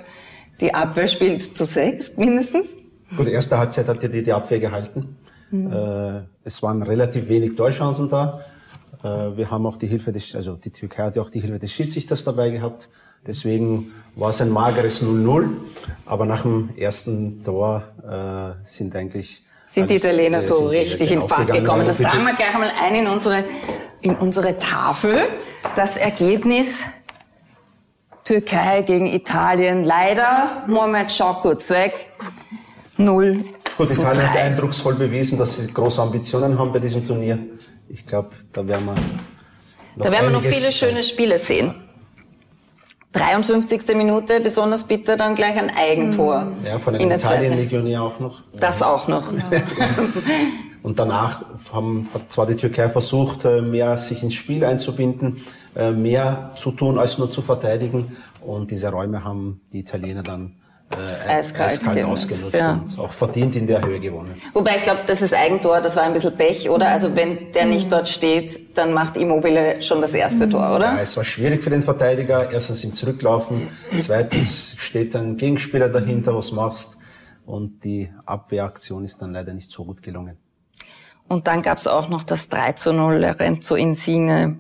Speaker 2: die Abwehr spielt zu sechs mindestens.
Speaker 4: Gut, erste Halbzeit hat ja die, die Abwehr gehalten. Äh, es waren relativ wenig Torchancen da. Äh, wir haben auch die Hilfe des, also die Türkei hat ja auch die Hilfe des Schiedsrichters dabei gehabt. Deswegen war es ein mageres 0-0. Aber nach dem ersten Tor äh, sind eigentlich
Speaker 2: Sind die Italiener
Speaker 4: äh,
Speaker 2: so richtig in Fahrt
Speaker 4: aufgegangen.
Speaker 2: gekommen. Das tragen wir gleich einmal ein in unsere, in unsere Tafel. Das Ergebnis Türkei gegen Italien. Leider, Mohamed, schau kurz weg. 0
Speaker 4: Gut,
Speaker 2: zu
Speaker 4: Italien hat
Speaker 2: 3.
Speaker 4: eindrucksvoll bewiesen, dass sie große Ambitionen haben bei diesem Turnier. Ich glaube, da werden wir noch
Speaker 2: Da werden wir noch viele schöne Spiele sehen. 53. Minute, besonders bitter, dann gleich ein Eigentor.
Speaker 4: Ja, von
Speaker 2: in
Speaker 4: einem. Italien-Legionär auch noch.
Speaker 2: Das auch noch.
Speaker 4: Und danach haben, hat zwar die Türkei versucht, äh, mehr sich ins Spiel einzubinden, äh, mehr zu tun, als nur zu verteidigen. Und diese Räume haben die Italiener dann äh,
Speaker 2: Eiskalt genutzt,
Speaker 4: ausgenutzt
Speaker 2: ja.
Speaker 4: und auch verdient in der Höhe gewonnen.
Speaker 2: Wobei ich glaube, das ist Eigentor, das war ein bisschen Pech, oder? Also wenn der nicht dort steht, dann macht Immobile schon das erste Tor,
Speaker 4: Ja,
Speaker 2: oder?
Speaker 4: es war schwierig für den Verteidiger. Erstens im Zurücklaufen. Zweitens steht ein Gegenspieler dahinter, was machst. Und die Abwehraktion ist dann leider nicht so gut gelungen.
Speaker 2: Und dann gab's auch noch das 3 zu 0, er rennt zu Insigne.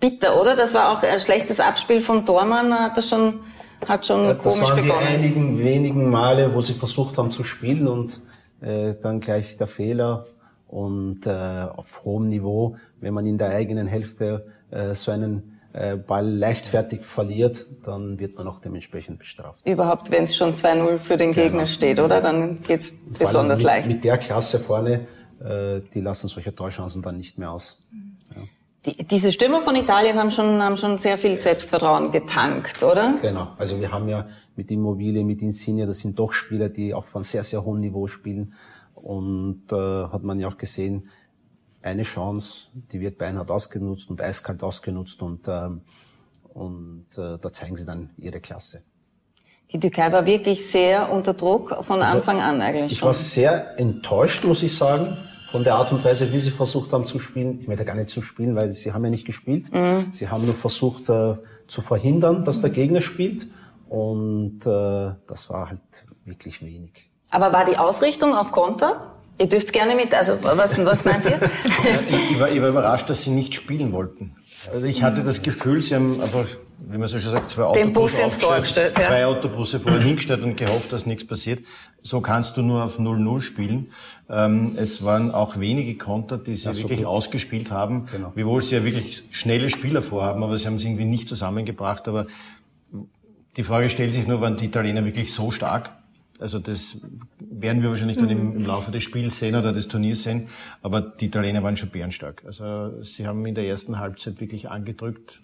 Speaker 2: Bitter, oder? Das war auch ein schlechtes Abspiel von Dormann, hat das schon, hat schon
Speaker 4: Das
Speaker 2: komisch
Speaker 4: waren die
Speaker 2: begonnen.
Speaker 4: einigen wenigen Male, wo sie versucht haben zu spielen und äh, dann gleich der Fehler und äh, auf hohem Niveau, wenn man in der eigenen Hälfte äh, so einen äh, Ball leichtfertig verliert, dann wird man auch dementsprechend bestraft.
Speaker 2: Überhaupt, wenn es schon 2-0 für den Gegner steht, oder? Dann geht's besonders
Speaker 4: mit,
Speaker 2: leicht.
Speaker 4: Mit der Klasse vorne, äh, die lassen solche Torchancen dann nicht mehr aus.
Speaker 2: Die, diese Stürmer von Italien haben schon, haben schon sehr viel Selbstvertrauen getankt, oder?
Speaker 4: Genau. Also wir haben ja mit Immobile, mit Insigne, das sind doch Spieler, die auf einem sehr, sehr hohen Niveau spielen. Und äh, hat man ja auch gesehen, eine Chance, die wird beinhart ausgenutzt und eiskalt ausgenutzt und, ähm, und äh, da zeigen sie dann ihre Klasse.
Speaker 2: Die Türkei war wirklich sehr unter Druck von Anfang an eigentlich
Speaker 4: Also Ich
Speaker 2: schon.
Speaker 4: war sehr enttäuscht, muss ich sagen, von der Art und Weise, wie sie versucht haben zu spielen. Ich möchte gar nicht zu spielen, weil sie haben ja nicht gespielt. Sie haben nur versucht äh, zu verhindern, dass der Gegner spielt. Und äh, das war halt wirklich wenig.
Speaker 2: Aber war die Ausrichtung auf Konter? Ihr dürft gerne mit, also was, was meint ihr?
Speaker 5: Ich, war, ich war überrascht, dass sie nicht spielen wollten. Also ich hatte das Gefühl, sie haben einfach, wie man so schon sagt, zwei
Speaker 2: Den Bus
Speaker 5: Autobusse
Speaker 2: ins Tor gestellt, ja.
Speaker 5: zwei Autobusse vorher hingestellt und gehofft, dass nichts passiert. So kannst du nur auf 0-0 spielen. Ähm, es waren auch wenige Konter, die sie
Speaker 4: so
Speaker 5: wirklich
Speaker 4: gut.
Speaker 5: ausgespielt haben,
Speaker 4: Genau.
Speaker 5: wiewohl sie ja wirklich schnelle Spieler vorhaben, aber sie haben es irgendwie nicht zusammengebracht. Aber die Frage stellt sich nur, waren die Italiener wirklich so stark? Also das werden wir wahrscheinlich dann im, im Laufe des Spiels sehen oder des Turniers sehen. Aber die Italiener waren schon bärenstark. Also sie haben in der ersten Halbzeit wirklich angedrückt,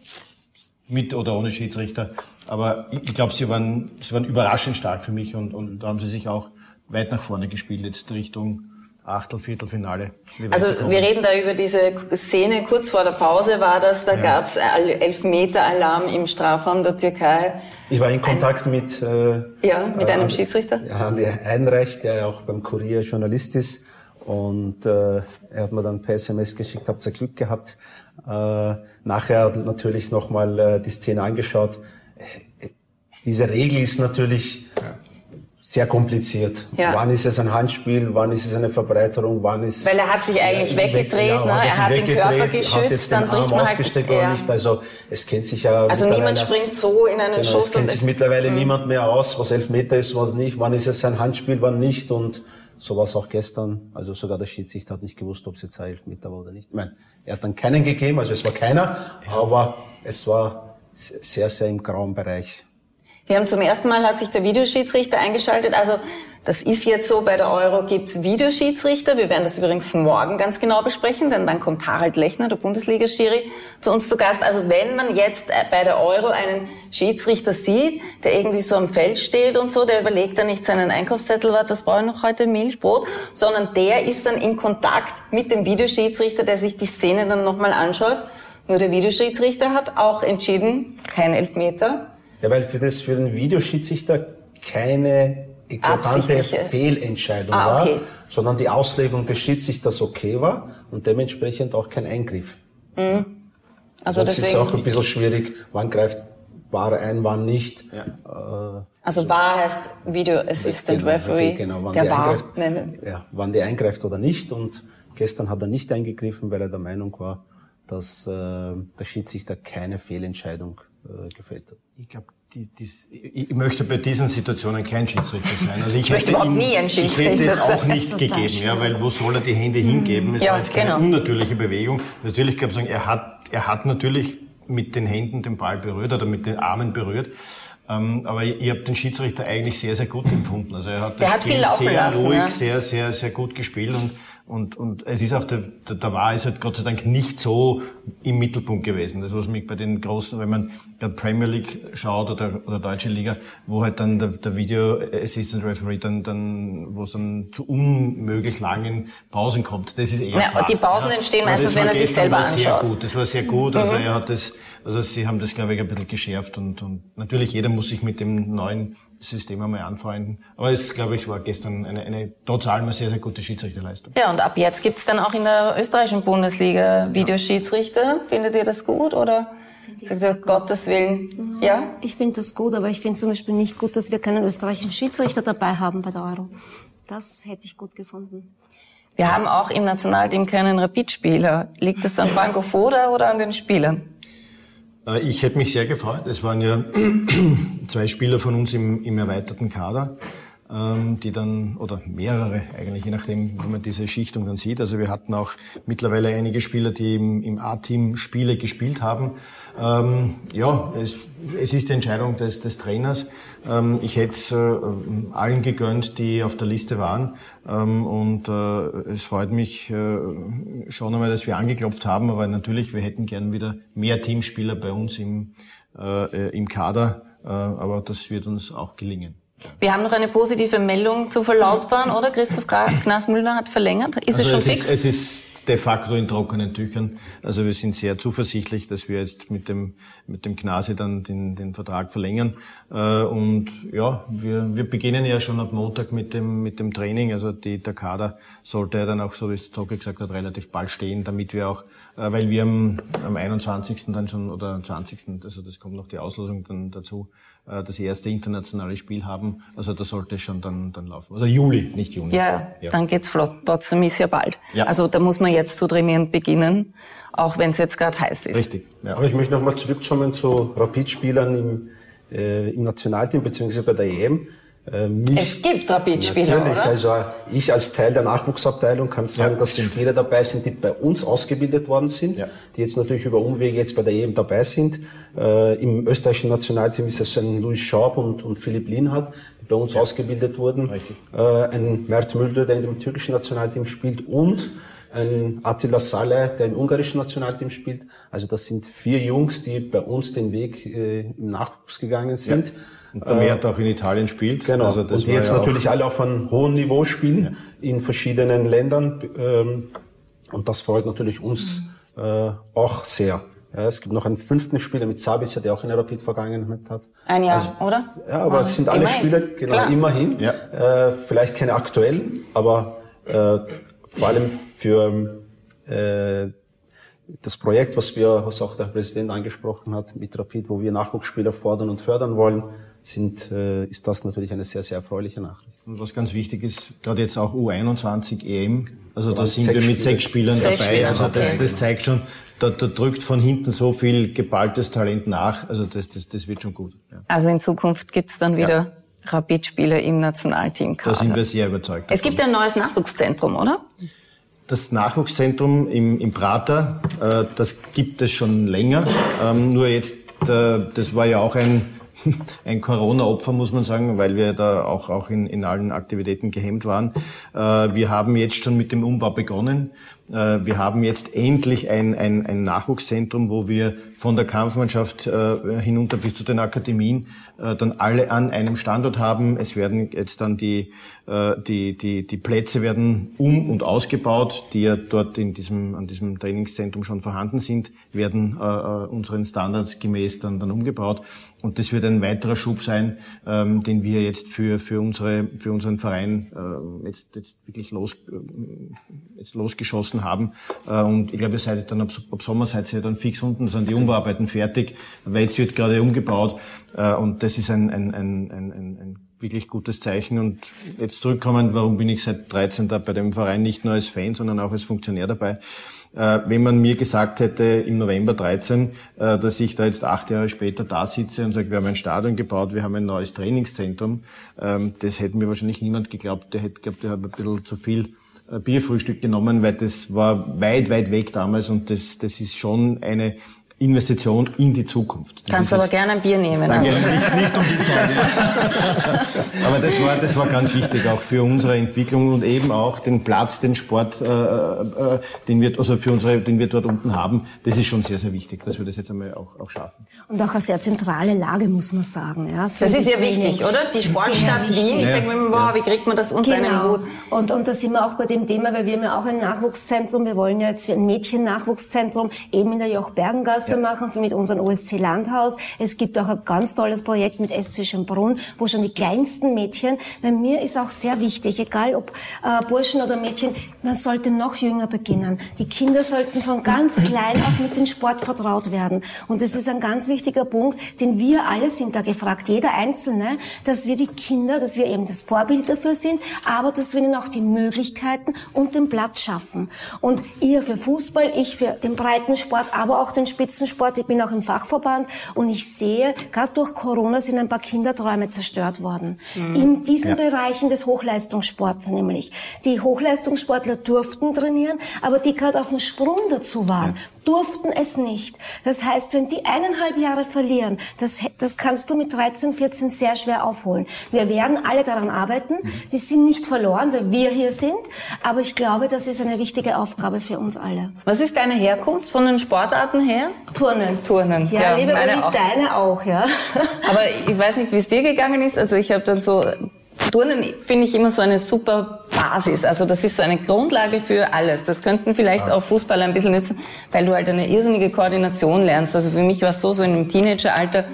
Speaker 5: mit oder ohne Schiedsrichter. Aber ich, ich glaube, sie waren, sie waren überraschend stark für mich und, und da haben sie sich auch weit nach vorne gespielt, jetzt Richtung Achtel, Viertelfinale.
Speaker 2: Also wir reden da über diese Szene, kurz vor der Pause war das, da gab's Elfmeter-Alarm im Strafraum der Türkei.
Speaker 4: Ich war in Kontakt mit, äh,
Speaker 2: Ja, mit einem
Speaker 4: äh,
Speaker 2: Schiedsrichter?
Speaker 4: Ja, Andi Einreich, der ja auch beim Kurier Journalist ist. Und äh, er hat mir dann per SMS geschickt, habt ihr Glück gehabt. Äh, nachher natürlich nochmal äh, die Szene angeschaut. Äh, Diese Regel ist natürlich sehr kompliziert.
Speaker 2: Ja.
Speaker 4: Wann ist es ein Handspiel, wann ist es eine Verbreiterung, wann ist...
Speaker 2: Weil er hat sich eigentlich weggedreht,
Speaker 4: ja,
Speaker 2: ne?
Speaker 4: hat
Speaker 2: Er hat den
Speaker 4: weggedreht,
Speaker 2: Körper
Speaker 4: hat
Speaker 2: geschützt,
Speaker 4: jetzt
Speaker 2: dann
Speaker 4: Arm
Speaker 2: man halt-
Speaker 4: ausgesteckt
Speaker 2: ja.
Speaker 4: oder nicht. Also es kennt sich ja
Speaker 2: Also niemand springt so in einen
Speaker 4: Genau,
Speaker 2: Schuss
Speaker 4: es kennt sich mittlerweile niemand mehr aus, was Elfmeter ist, was nicht, wann ist es ein Handspiel, wann nicht und so war es auch gestern. Also sogar der Schiedsrichter hat nicht gewusst, ob es jetzt ein Elfmeter war oder nicht. Ich meine, er hat dann keinen gegeben, also es war keiner, aber es war sehr, sehr im grauen Bereich.
Speaker 2: Wir haben zum ersten Mal hat sich der Videoschiedsrichter eingeschaltet. Also das ist jetzt so, bei der Euro gibt's Videoschiedsrichter. Wir werden das übrigens morgen ganz genau besprechen, denn dann kommt Harald Lechner, der Bundesliga-Schiri, zu uns zu Gast. Also wenn man jetzt äh, bei der Euro einen Schiedsrichter sieht, der irgendwie so am Feld steht und so, der überlegt dann nicht seinen Einkaufszettel, was brauche ich noch heute, Milch, Brot, sondern der ist dann in Kontakt mit dem Videoschiedsrichter, der sich die Szene dann nochmal anschaut. Nur der Videoschiedsrichter hat auch entschieden, kein Elfmeter.
Speaker 4: Ja, weil für das, für den Videoschiedsrichter keine eklatante. Fehlentscheidung
Speaker 2: Ah, okay.
Speaker 4: war, sondern die Auslegung des Schiedsrichters okay war und dementsprechend auch kein Eingriff.
Speaker 2: Also
Speaker 4: das ist
Speaker 2: deswegen.
Speaker 4: auch ein bisschen schwierig, wann greift Ware ein, wann nicht. Äh,
Speaker 2: Also VAR heißt Video Assistant
Speaker 4: Genau,
Speaker 2: Referee,
Speaker 4: genau, wann
Speaker 2: der
Speaker 4: die
Speaker 2: VAR
Speaker 4: eingreift.
Speaker 2: nennen.
Speaker 4: ja, wann die eingreift oder nicht. Und gestern hat er nicht eingegriffen, weil er der Meinung war, dass äh, der Schiedsrichter keine Fehlentscheidung äh, gefällt hat.
Speaker 5: Ich glaube, die, dies, ich ich möchte bei diesen Situationen kein Schiedsrichter sein. Also ich,
Speaker 2: möchte
Speaker 5: hätte
Speaker 2: überhaupt
Speaker 5: ihm-
Speaker 2: nie ein
Speaker 5: Ich hätte
Speaker 2: Schiedsrichter
Speaker 5: es auch nicht gegeben, ja, weil wo soll er die Hände hingeben? Es
Speaker 2: Ja,
Speaker 5: war jetzt keine
Speaker 2: genau.
Speaker 5: unnatürliche Bewegung. Natürlich kann man sagen, er hat, er hat natürlich mit den Händen den Ball berührt oder mit den Armen berührt. Ähm, aber ich, ich habe den Schiedsrichter eigentlich sehr, sehr gut empfunden. Also er hat
Speaker 2: Der
Speaker 5: das
Speaker 2: hat
Speaker 5: Spiel
Speaker 2: viel
Speaker 5: sehr
Speaker 2: lassen,
Speaker 5: ruhig,
Speaker 2: ja.
Speaker 5: sehr, sehr, sehr gut gespielt und und, und es ist auch, der, der, der war ist halt Gott sei Dank nicht so im Mittelpunkt gewesen. Das was mich bei den großen, wenn man gerade Premier League schaut oder, oder Deutsche Liga, wo halt dann der, der Video Assistant Referee dann, dann, wo es dann zu unmöglich langen Pausen kommt. Das ist eher
Speaker 2: Ja, die Pausen entstehen
Speaker 5: Aber
Speaker 2: meistens, wenn er sich selber
Speaker 5: war sehr
Speaker 2: anschaut.
Speaker 5: gut. Das war sehr gut. Also er hat das, also sie haben das glaube ich ein bisschen geschärft und, und natürlich jeder muss sich mit dem neuen System einmal anfreunden. Aber es glaube ich war gestern eine, eine trotz allem eine sehr, sehr gute Schiedsrichterleistung.
Speaker 2: Ja, und ab jetzt gibt's dann auch in der österreichischen Bundesliga Videoschiedsrichter. Findet ihr das gut oder ihr, Gottes Willen? Ja?
Speaker 3: Ich finde das gut, aber ich finde zum Beispiel nicht gut, dass wir keinen österreichischen Schiedsrichter dabei haben bei der Euro. Das hätte ich gut gefunden.
Speaker 2: Wir haben auch im Nationalteam keinen Rapidspieler. Liegt das an Franco Foda oder an den Spielern?
Speaker 5: Äh, Ich hätte mich sehr gefreut. Es waren ja zwei Spieler von uns im, im erweiterten Kader, die dann, oder mehrere eigentlich, je nachdem, wie man diese Schichtung dann sieht. Also wir hatten auch mittlerweile einige Spieler, die im, im A-Team Spiele gespielt haben. Ähm, ja, es, es ist die Entscheidung des, des Trainers. Ähm, ich hätte es äh, allen gegönnt, die auf der Liste waren. Ähm, und äh, es freut mich äh, schon einmal, dass wir angeklopft haben, aber natürlich, wir hätten gern wieder mehr Teamspieler bei uns im, äh, im Kader, äh, aber das wird uns auch gelingen.
Speaker 2: Wir haben noch eine positive Meldung zu verlautbaren, oder? Christoph Knasmüller hat verlängert. Ist es schon
Speaker 5: Also es
Speaker 2: fix?
Speaker 5: Ist, es ist de facto in trockenen Tüchern. Also wir sind sehr zuversichtlich, dass wir jetzt mit dem mit dem Gnase dann den, den Vertrag verlängern. Äh, Und ja, wir, wir beginnen ja schon ab Montag mit dem mit dem Training. Also die, der Kader sollte ja dann auch, so wie es Zocke gesagt hat, relativ bald stehen, damit wir auch weil wir am, am 21. dann schon oder am 20. also das kommt noch die Auslosung dann dazu, äh, das erste internationale Spiel haben. Also da sollte es schon dann, dann laufen. Also Juli, nicht Juni.
Speaker 2: Ja, ja. dann geht's flott. Trotzdem ist ja bald. Ja. Also da muss man jetzt zu trainieren beginnen, auch wenn es jetzt gerade heiß ist.
Speaker 4: Richtig. Ja. Aber ich möchte nochmal zurückkommen zu Rapid-Spielern im, äh, im Nationalteam beziehungsweise bei der EM.
Speaker 2: Äh, mich, es gibt Rapid-Spieler,
Speaker 4: Natürlich, oder? also ich als Teil der Nachwuchsabteilung kann sagen, ja, dass Spieler dabei sind, die bei uns ausgebildet worden sind, ja. die jetzt natürlich über Umwege jetzt bei der EM dabei sind. Äh, Im österreichischen Nationalteam ist es ein Louis Schaub und, und Philipp Lienhardt, die bei uns ja. ausgebildet wurden. Äh, ein Mert Müller, der in dem türkischen Nationalteam spielt und ein Attila Saleh, der im ungarischen Nationalteam spielt. Also das sind vier Jungs, die bei uns den Weg äh, im Nachwuchs gegangen sind.
Speaker 5: Und der Mert auch in Italien spielt.
Speaker 4: Genau. Also das und die jetzt ja natürlich alle auf einem hohen Niveau spielen ja. in verschiedenen Ländern. Ähm, und das freut natürlich uns äh, auch sehr. Ja, es gibt noch einen fünften Spieler mit Sabitzer, der auch in der Rapid-Vergangenheit hat.
Speaker 2: Ein Jahr, also, oder?
Speaker 4: Ja, aber es sind alle immerhin. Spieler, genau, Klar. immerhin. Ja. Äh, vielleicht keine aktuellen, aber äh, vor allem für äh, das Projekt, was wir, was auch der Präsident angesprochen hat, mit Rapid, wo wir Nachwuchsspieler fordern und fördern wollen, sind, äh, ist das natürlich eine sehr, sehr erfreuliche Nachricht.
Speaker 5: Und was ganz wichtig ist, gerade jetzt auch U21 EM, also da sind wir mit sechs Spielern sechs dabei, Spieler, also das, das zeigt schon, da, da drückt von hinten so viel geballtes Talent nach, also das, das, das wird schon gut.
Speaker 2: Ja. Also in Zukunft gibt's dann wieder ja. Rapid-Spieler im Nationalteam.
Speaker 5: Da sind wir sehr überzeugt.
Speaker 2: Es gibt ja ein neues Nachwuchszentrum, oder?
Speaker 5: Das Nachwuchszentrum im, im Prater, äh, das gibt es schon länger. Ähm, nur jetzt, äh, das war ja auch ein ein Corona-Opfer, muss man sagen, weil wir da auch, auch in, in allen Aktivitäten gehemmt waren. Äh, wir haben jetzt schon mit dem Umbau begonnen. Äh, wir haben jetzt endlich ein, ein, ein Nachwuchszentrum, wo wir von der Kampfmannschaft äh, hinunter bis zu den Akademien äh, dann alle an einem Standort haben. Es werden jetzt dann die, äh, die, die, die Plätze werden um- und ausgebaut, die ja dort in diesem, an diesem Trainingszentrum schon vorhanden sind, werden äh, äh, unseren Standards gemäß dann, dann umgebaut. Und das wird ein weiterer Schub sein, ähm, den wir jetzt für, für, unsere, für unseren Verein äh, jetzt, jetzt wirklich los, äh, jetzt losgeschossen haben. Äh, und ich glaube, ihr seid dann ab, ab Sommer seid ihr dann fix unten, sind die Umbauarbeiten fertig, weil jetzt wird gerade umgebaut. Äh, und das ist ein, ein, ein, ein, ein wirklich gutes Zeichen. Und jetzt zurückkommen, warum bin ich seit 13 da bei dem Verein nicht nur als Fan, sondern auch als Funktionär dabei. Äh, wenn man mir gesagt hätte im November 13, äh, dass ich da jetzt acht Jahre später da sitze und sage, wir haben ein Stadion gebaut, wir haben ein neues Trainingszentrum, ähm, das hätte mir wahrscheinlich niemand geglaubt. Der hätte geglaubt, der hat ein bisschen zu viel äh, Bierfrühstück genommen, weil das war weit, weit weg damals und das, das ist schon eine Investition in die Zukunft.
Speaker 2: Kannst aber gerne ein Bier nehmen.
Speaker 5: Danke, also. nicht, nicht um die Zeit. aber das war, das war ganz wichtig auch für unsere Entwicklung und eben auch den Platz, den Sport, äh, äh, den wir, also für unsere, den wir dort unten haben. Das ist schon sehr, sehr wichtig, dass wir das jetzt einmal auch, auch schaffen.
Speaker 3: Und auch eine sehr zentrale Lage, muss man sagen. Ja,
Speaker 2: das ist ja wichtig, oder? Die Sportstadt Wien. Ich ja. denke mir, wow, wie kriegt man das unter genau. einem Hut?
Speaker 3: Und, und da sind wir auch bei dem Thema, weil wir haben ja auch ein Nachwuchszentrum. Wir wollen ja jetzt ein Mädchen-Nachwuchszentrum eben in der Joch-Bergengasse ja. machen mit unserem OSC Landhaus. Es gibt auch ein ganz tolles Projekt mit SC Schönbrunn, wo schon die kleinsten Mädchen, weil mir ist auch sehr wichtig, egal ob äh, Burschen oder Mädchen, man sollte noch jünger beginnen. Die Kinder sollten von ganz klein auf mit dem Sport vertraut werden. Und das ist ein ganz wichtiger Punkt, den wir alle sind da gefragt, jeder Einzelne, dass wir die Kinder, dass wir eben das Vorbild dafür sind, aber dass wir ihnen auch die Möglichkeiten und den Platz schaffen. Und ihr für Fußball, ich für den Breitensport, aber auch den Spitzen Spitzensport, ich bin auch im Fachverband und ich sehe, gerade durch Corona sind ein paar Kinderträume zerstört worden. Mhm. In diesen ja. Bereichen des Hochleistungssports nämlich. Die Hochleistungssportler durften trainieren, aber die gerade auf dem Sprung dazu waren, ja. durften es nicht. Das heißt, wenn die eineinhalb Jahre verlieren, das, das kannst du mit 13, 14 sehr schwer aufholen. Wir werden alle daran arbeiten. Mhm. Die sind nicht verloren, weil wir hier sind. Aber ich glaube, das ist eine wichtige Aufgabe für uns alle.
Speaker 2: Was ist deine Herkunft von den Sportarten her?
Speaker 3: Turnen.
Speaker 2: Turnen.
Speaker 3: Ja, ja liebe meine Uli, auch. deine auch, ja.
Speaker 2: Aber ich weiß nicht, wie es dir gegangen ist. Also ich habe dann so Turnen finde ich immer so eine super Basis. Also das ist so eine Grundlage für alles. Das könnten vielleicht auch Fußballer ein bisschen nützen, weil du halt eine irrsinnige Koordination lernst. Also für mich war es so, so in einem Teenageralter,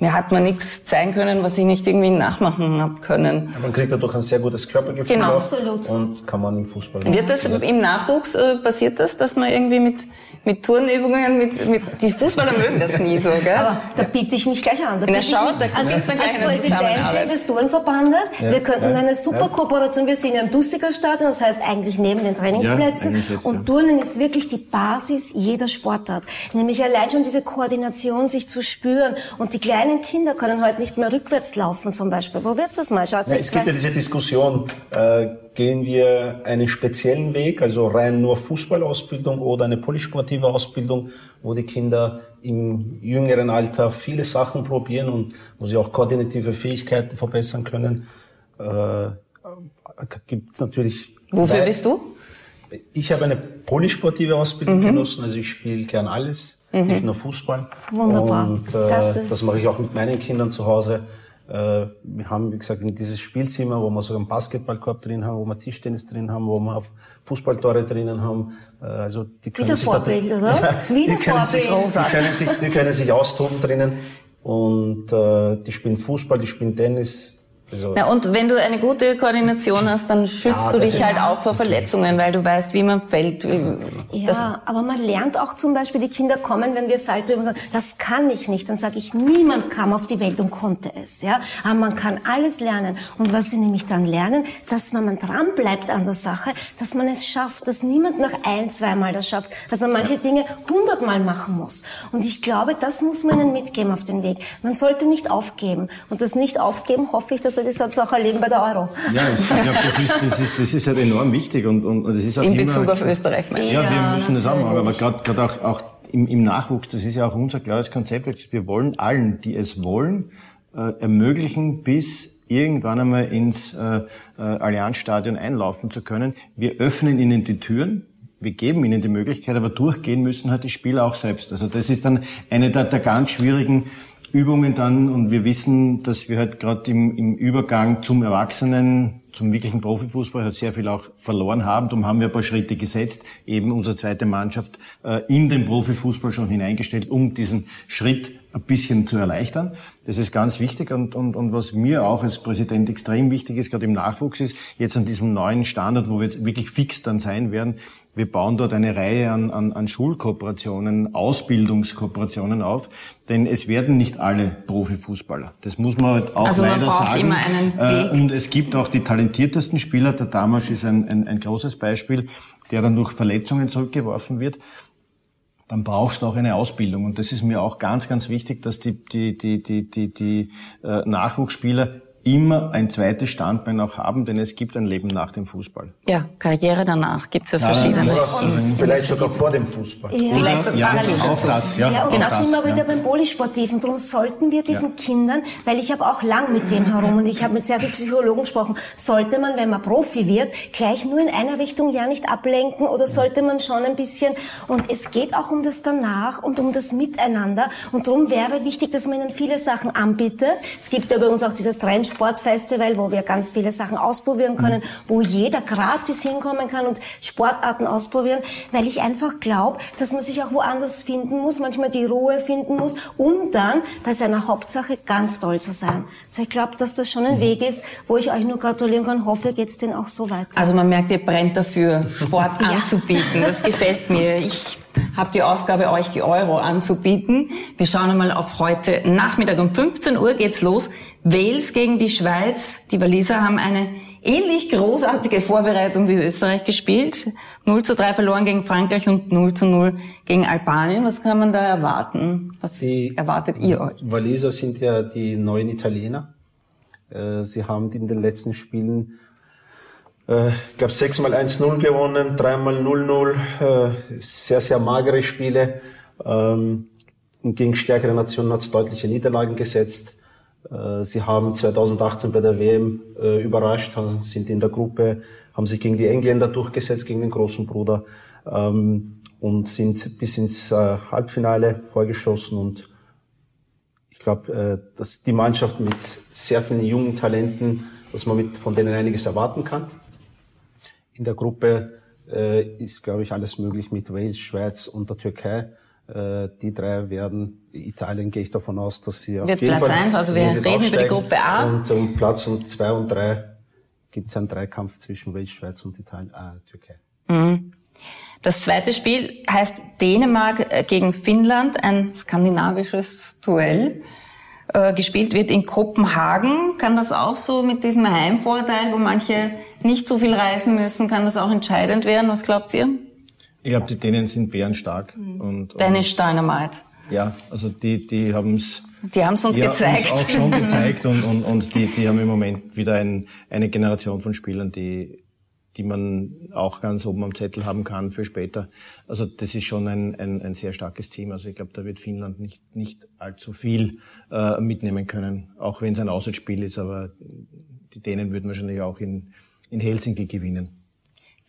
Speaker 2: mir hat man nichts zeigen können, was ich nicht irgendwie nachmachen habe können.
Speaker 4: Man kriegt dadurch ein sehr gutes Körpergefühl
Speaker 2: genau. Absolut.
Speaker 4: und kann man im Fußball
Speaker 2: Wird das im Nachwuchs, äh, passiert das, dass man irgendwie mit mit Turnübungen, mit, mit, die Fußballer mögen das nie so, gell?
Speaker 3: Aber da biete ich mich gleich an. Da
Speaker 2: Na, schau, da
Speaker 3: als,
Speaker 2: man gleich
Speaker 3: als Präsidentin des Turnverbandes,
Speaker 4: Ja,
Speaker 3: wir könnten
Speaker 4: ja,
Speaker 3: eine super
Speaker 4: ja.
Speaker 3: Kooperation, wir sind ja im Dussiger Stadion, das heißt eigentlich neben den Trainingsplätzen.
Speaker 5: Jetzt,
Speaker 3: und
Speaker 5: ja.
Speaker 3: Turnen ist wirklich die Basis jeder Sportart. Nämlich allein schon diese Koordination, sich zu spüren. Und die kleinen Kinder können heute nicht mehr rückwärts laufen zum Beispiel. Probiert's das mal, schaut
Speaker 4: es gibt ja diese Diskussion, äh, gehen wir einen speziellen Weg, also rein nur Fußballausbildung oder eine polysportive Ausbildung, wo die Kinder im jüngeren Alter viele Sachen probieren und wo sie auch koordinative Fähigkeiten verbessern können. Äh, gibt es natürlich.
Speaker 2: Wofür bist du?
Speaker 4: Ich habe eine polysportive Ausbildung
Speaker 3: Mhm.
Speaker 4: genossen, also ich spiele gern alles, nicht nur Fußball.
Speaker 3: Wunderbar.
Speaker 4: Und äh,
Speaker 3: Das
Speaker 4: das, mache ich auch mit meinen Kindern zu Hause. Äh, wir haben, wie gesagt, in dieses Spielzimmer, wo wir sogar einen Basketballkorb drin haben, wo wir Tischtennis drin haben, wo wir Fußballtore drinnen haben. Äh, also die können
Speaker 3: Wieder
Speaker 4: sich da-
Speaker 3: Vorbild, oder?
Speaker 4: Ja,
Speaker 3: Wieder
Speaker 4: die können sich, die können sich, die können sich austoben drinnen. Und äh, die spielen Fußball, die spielen Tennis. Also,
Speaker 2: Ja, und wenn du eine gute Koordination hast, dann schützt
Speaker 4: Ja,
Speaker 2: du dich halt auch vor Verletzungen, weil du weißt, wie man fällt. wie-
Speaker 3: Ja, aber man lernt auch zum Beispiel, die Kinder kommen, wenn wir Salto üben, sagen, das kann ich nicht. Dann sage ich, niemand kam auf die Welt und konnte es. Ja, Aber man kann alles lernen. Und was sie nämlich dann lernen, dass man, man dran bleibt an der Sache, dass man es schafft, dass niemand nach ein, zweimal das schafft, dass man manche Dinge hundertmal machen muss. Und ich glaube, das muss man ihnen mitgeben auf den Weg. Man sollte nicht aufgeben. Und das Nicht-Aufgeben hoffe ich, dass wir das jetzt auch erleben bei der Euro.
Speaker 5: Ja, ich glaube, das ist, das, ist, das ist halt enorm wichtig und, und, und es ist auch
Speaker 2: in
Speaker 5: immer,
Speaker 2: Bezug auf Österreich, meine ich.
Speaker 5: Ja, wir
Speaker 3: Ja,
Speaker 5: müssen das auch machen, aber
Speaker 3: natürlich.
Speaker 5: gerade gerade auch, auch im, im Nachwuchs, das ist ja auch unser klares Konzept, wir wollen allen, die es wollen, äh, ermöglichen, bis irgendwann einmal ins äh, äh, Allianzstadion einlaufen zu können. Wir öffnen ihnen die Türen, wir geben ihnen die Möglichkeit, aber durchgehen müssen halt die Spieler auch selbst. Also das ist dann eine der, der ganz schwierigen Übungen dann und wir wissen, dass wir halt gerade im, im Übergang zum Erwachsenen, zum wirklichen Profifußball halt sehr viel auch verloren haben. Darum haben wir ein paar Schritte gesetzt, eben unsere zweite Mannschaft äh, in den Profifußball schon hineingestellt, um diesen Schritt ein bisschen zu erleichtern. Das ist ganz wichtig und, und, und was mir auch als Präsident extrem wichtig ist, gerade im Nachwuchs ist, jetzt an diesem neuen Standard, wo wir jetzt wirklich fix dann sein werden, wir bauen dort eine Reihe an, an, an Schulkooperationen, Ausbildungskooperationen auf, denn es werden nicht alle Profifußballer. Das muss man halt auch
Speaker 2: Also man
Speaker 5: leider
Speaker 2: braucht
Speaker 5: sagen.
Speaker 2: immer einen
Speaker 5: Äh,
Speaker 2: Weg.
Speaker 5: Und es gibt auch die talentiertesten Spieler. Der Damasch ist ein, ein, ein großes Beispiel, der dann durch Verletzungen zurückgeworfen wird dann brauchst du auch eine Ausbildung. Und das ist mir auch ganz, ganz wichtig, dass die, die, die, die, die, die äh, Nachwuchsspieler immer ein zweites Standbein auch haben, denn es gibt ein Leben nach dem Fußball.
Speaker 2: Ja, Karriere danach gibt's ja verschiedene.
Speaker 4: oder vielleicht sogar vor dem Fußball.
Speaker 3: Ja.
Speaker 2: Vielleicht so
Speaker 5: ja,
Speaker 2: parallel
Speaker 5: auch
Speaker 2: dazu.
Speaker 5: das, ja.
Speaker 3: Ja, und
Speaker 5: auch
Speaker 3: da
Speaker 5: das,
Speaker 3: sind wir
Speaker 5: ja.
Speaker 3: wieder beim Polysportiven. Darum sollten wir diesen Kindern, weil ich habe auch lang mit dem herum und ich habe mit sehr vielen Psychologen gesprochen, sollte man, wenn man Profi wird, gleich nur in eine Richtung ja nicht ablenken oder sollte man schon ein bisschen, und es geht auch um das danach und um das Miteinander und darum wäre wichtig, dass man ihnen viele Sachen anbietet. Es gibt ja bei uns auch dieses Trendsportfestival, wo wir ganz viele Sachen ausprobieren können, wo jeder gratis hinkommen kann und Sportarten ausprobieren, weil ich einfach glaube, dass man sich auch woanders finden muss, manchmal die Ruhe finden muss, um dann bei seiner Hauptsache ganz toll zu sein. Also ich glaube, dass das schon ein Weg ist, wo ich euch nur gratulieren kann. Hoffe, geht's denn auch so weiter.
Speaker 2: Also man merkt, ihr brennt dafür, Sport
Speaker 3: Ja.
Speaker 2: anzubieten. Das gefällt mir. Ich habe die Aufgabe, euch die Euro anzubieten. Wir schauen einmal auf heute Nachmittag um 15 Uhr geht's los. Wales gegen die Schweiz. Die Waliser haben eine ähnlich großartige Vorbereitung wie Österreich gespielt. 0 zu 3 verloren gegen Frankreich und 0 zu 0 gegen Albanien. Was kann man da erwarten? Was
Speaker 4: Die-
Speaker 2: erwartet ihr euch?
Speaker 4: Waliser sind ja die neuen Italiener. Äh, Sie haben in den letzten Spielen, äh, ich glaube, sechsmal 1-0 gewonnen, dreimal 0-0. äh, Sehr, sehr magere Spiele. Ähm, und Gegen stärkere Nationen hat es deutliche Niederlagen gesetzt. Äh, Sie haben 2018 bei der WM äh, überrascht, sind in der Gruppe, haben sich gegen die Engländer durchgesetzt, gegen den großen Bruder ähm, und sind bis ins äh, Halbfinale vorgestoßen und ich glaube, dass die Mannschaft mit sehr vielen jungen Talenten, dass man mit, von denen einiges erwarten kann. In der Gruppe ist, glaube ich, alles möglich mit Wales, Schweiz und der Türkei. Äh, die drei werden, Italien gehe ich davon aus, dass sie auf
Speaker 2: Wird
Speaker 4: jeden
Speaker 2: Platz
Speaker 4: Fall
Speaker 2: eins, also wir reden über die. Gruppe A.
Speaker 4: Und um Platz um zwei und drei gibt es einen Dreikampf zwischen Wales, Schweiz und Italien, äh, Türkei.
Speaker 2: Das zweite Spiel heißt Dänemark äh, gegen Finnland, ein skandinavisches Duell. Äh, gespielt wird in Kopenhagen. Kann das auch so mit diesem Heimvorteil, wo manche nicht so viel reisen müssen, kann das auch entscheidend werden? Was glaubt ihr?
Speaker 5: Ich glaube, die Dänen sind bärenstark. Mhm. Und,
Speaker 2: Danish Dynamite.
Speaker 5: Ja, also die, die haben es
Speaker 2: die haben es uns
Speaker 5: ja,
Speaker 2: gezeigt.
Speaker 5: Uns auch schon gezeigt und, und, und die, die haben im Moment wieder ein, eine Generation von Spielern, die, die man auch ganz oben am Zettel haben kann für später. Also das ist schon ein, ein, ein sehr starkes Team. Also ich glaube, da wird Finnland nicht, nicht allzu viel äh, mitnehmen können, auch wenn es ein Auswärtsspiel ist. Aber die Dänen würden wahrscheinlich auch in, in Helsinki gewinnen.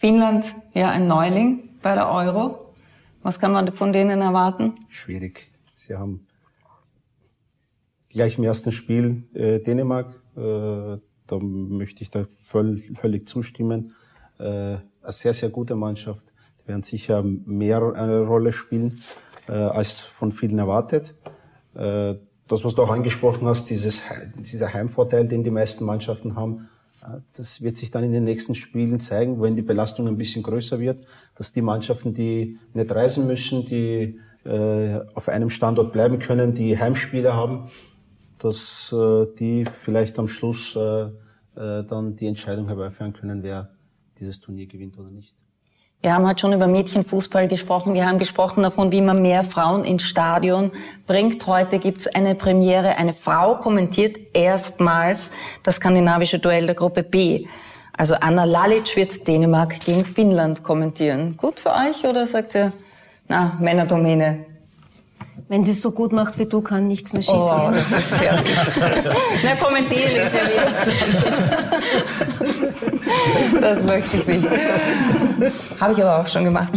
Speaker 2: Finnland, ja, ein Neuling bei der Euro. Was kann man von denen erwarten?
Speaker 4: Schwierig. Sie haben gleich im ersten Spiel äh, Dänemark. Äh, da möchte ich da voll, völlig zustimmen. Äh, eine sehr, sehr gute Mannschaft. Die werden sicher mehr eine Rolle spielen, äh, als von vielen erwartet. Äh, das, was du auch angesprochen hast, dieses, dieser Heimvorteil, den die meisten Mannschaften haben, das wird sich dann in den nächsten Spielen zeigen, wenn die Belastung ein bisschen größer wird, dass die Mannschaften, die nicht reisen müssen, die äh, auf einem Standort bleiben können, die Heimspiele haben, dass äh, die vielleicht am Schluss äh, dann die Entscheidung herbeiführen können, wer dieses Turnier gewinnt oder nicht.
Speaker 2: Wir haben halt schon über Mädchenfußball gesprochen. Wir haben gesprochen davon, wie man mehr Frauen ins Stadion bringt. Heute gibt's eine Premiere. Eine Frau kommentiert erstmals das skandinavische Duell der Gruppe B. Also Anna Lalic wird Dänemark gegen Finnland kommentieren. Gut für euch oder sagt ihr, na, Männerdomäne?
Speaker 3: Wenn sie es so gut macht wie du, kann nichts mehr schief
Speaker 2: Oh, das ist ja... Na, kommentieren ist ja wieder... Das möchte ich nicht. Habe ich aber auch schon gemacht.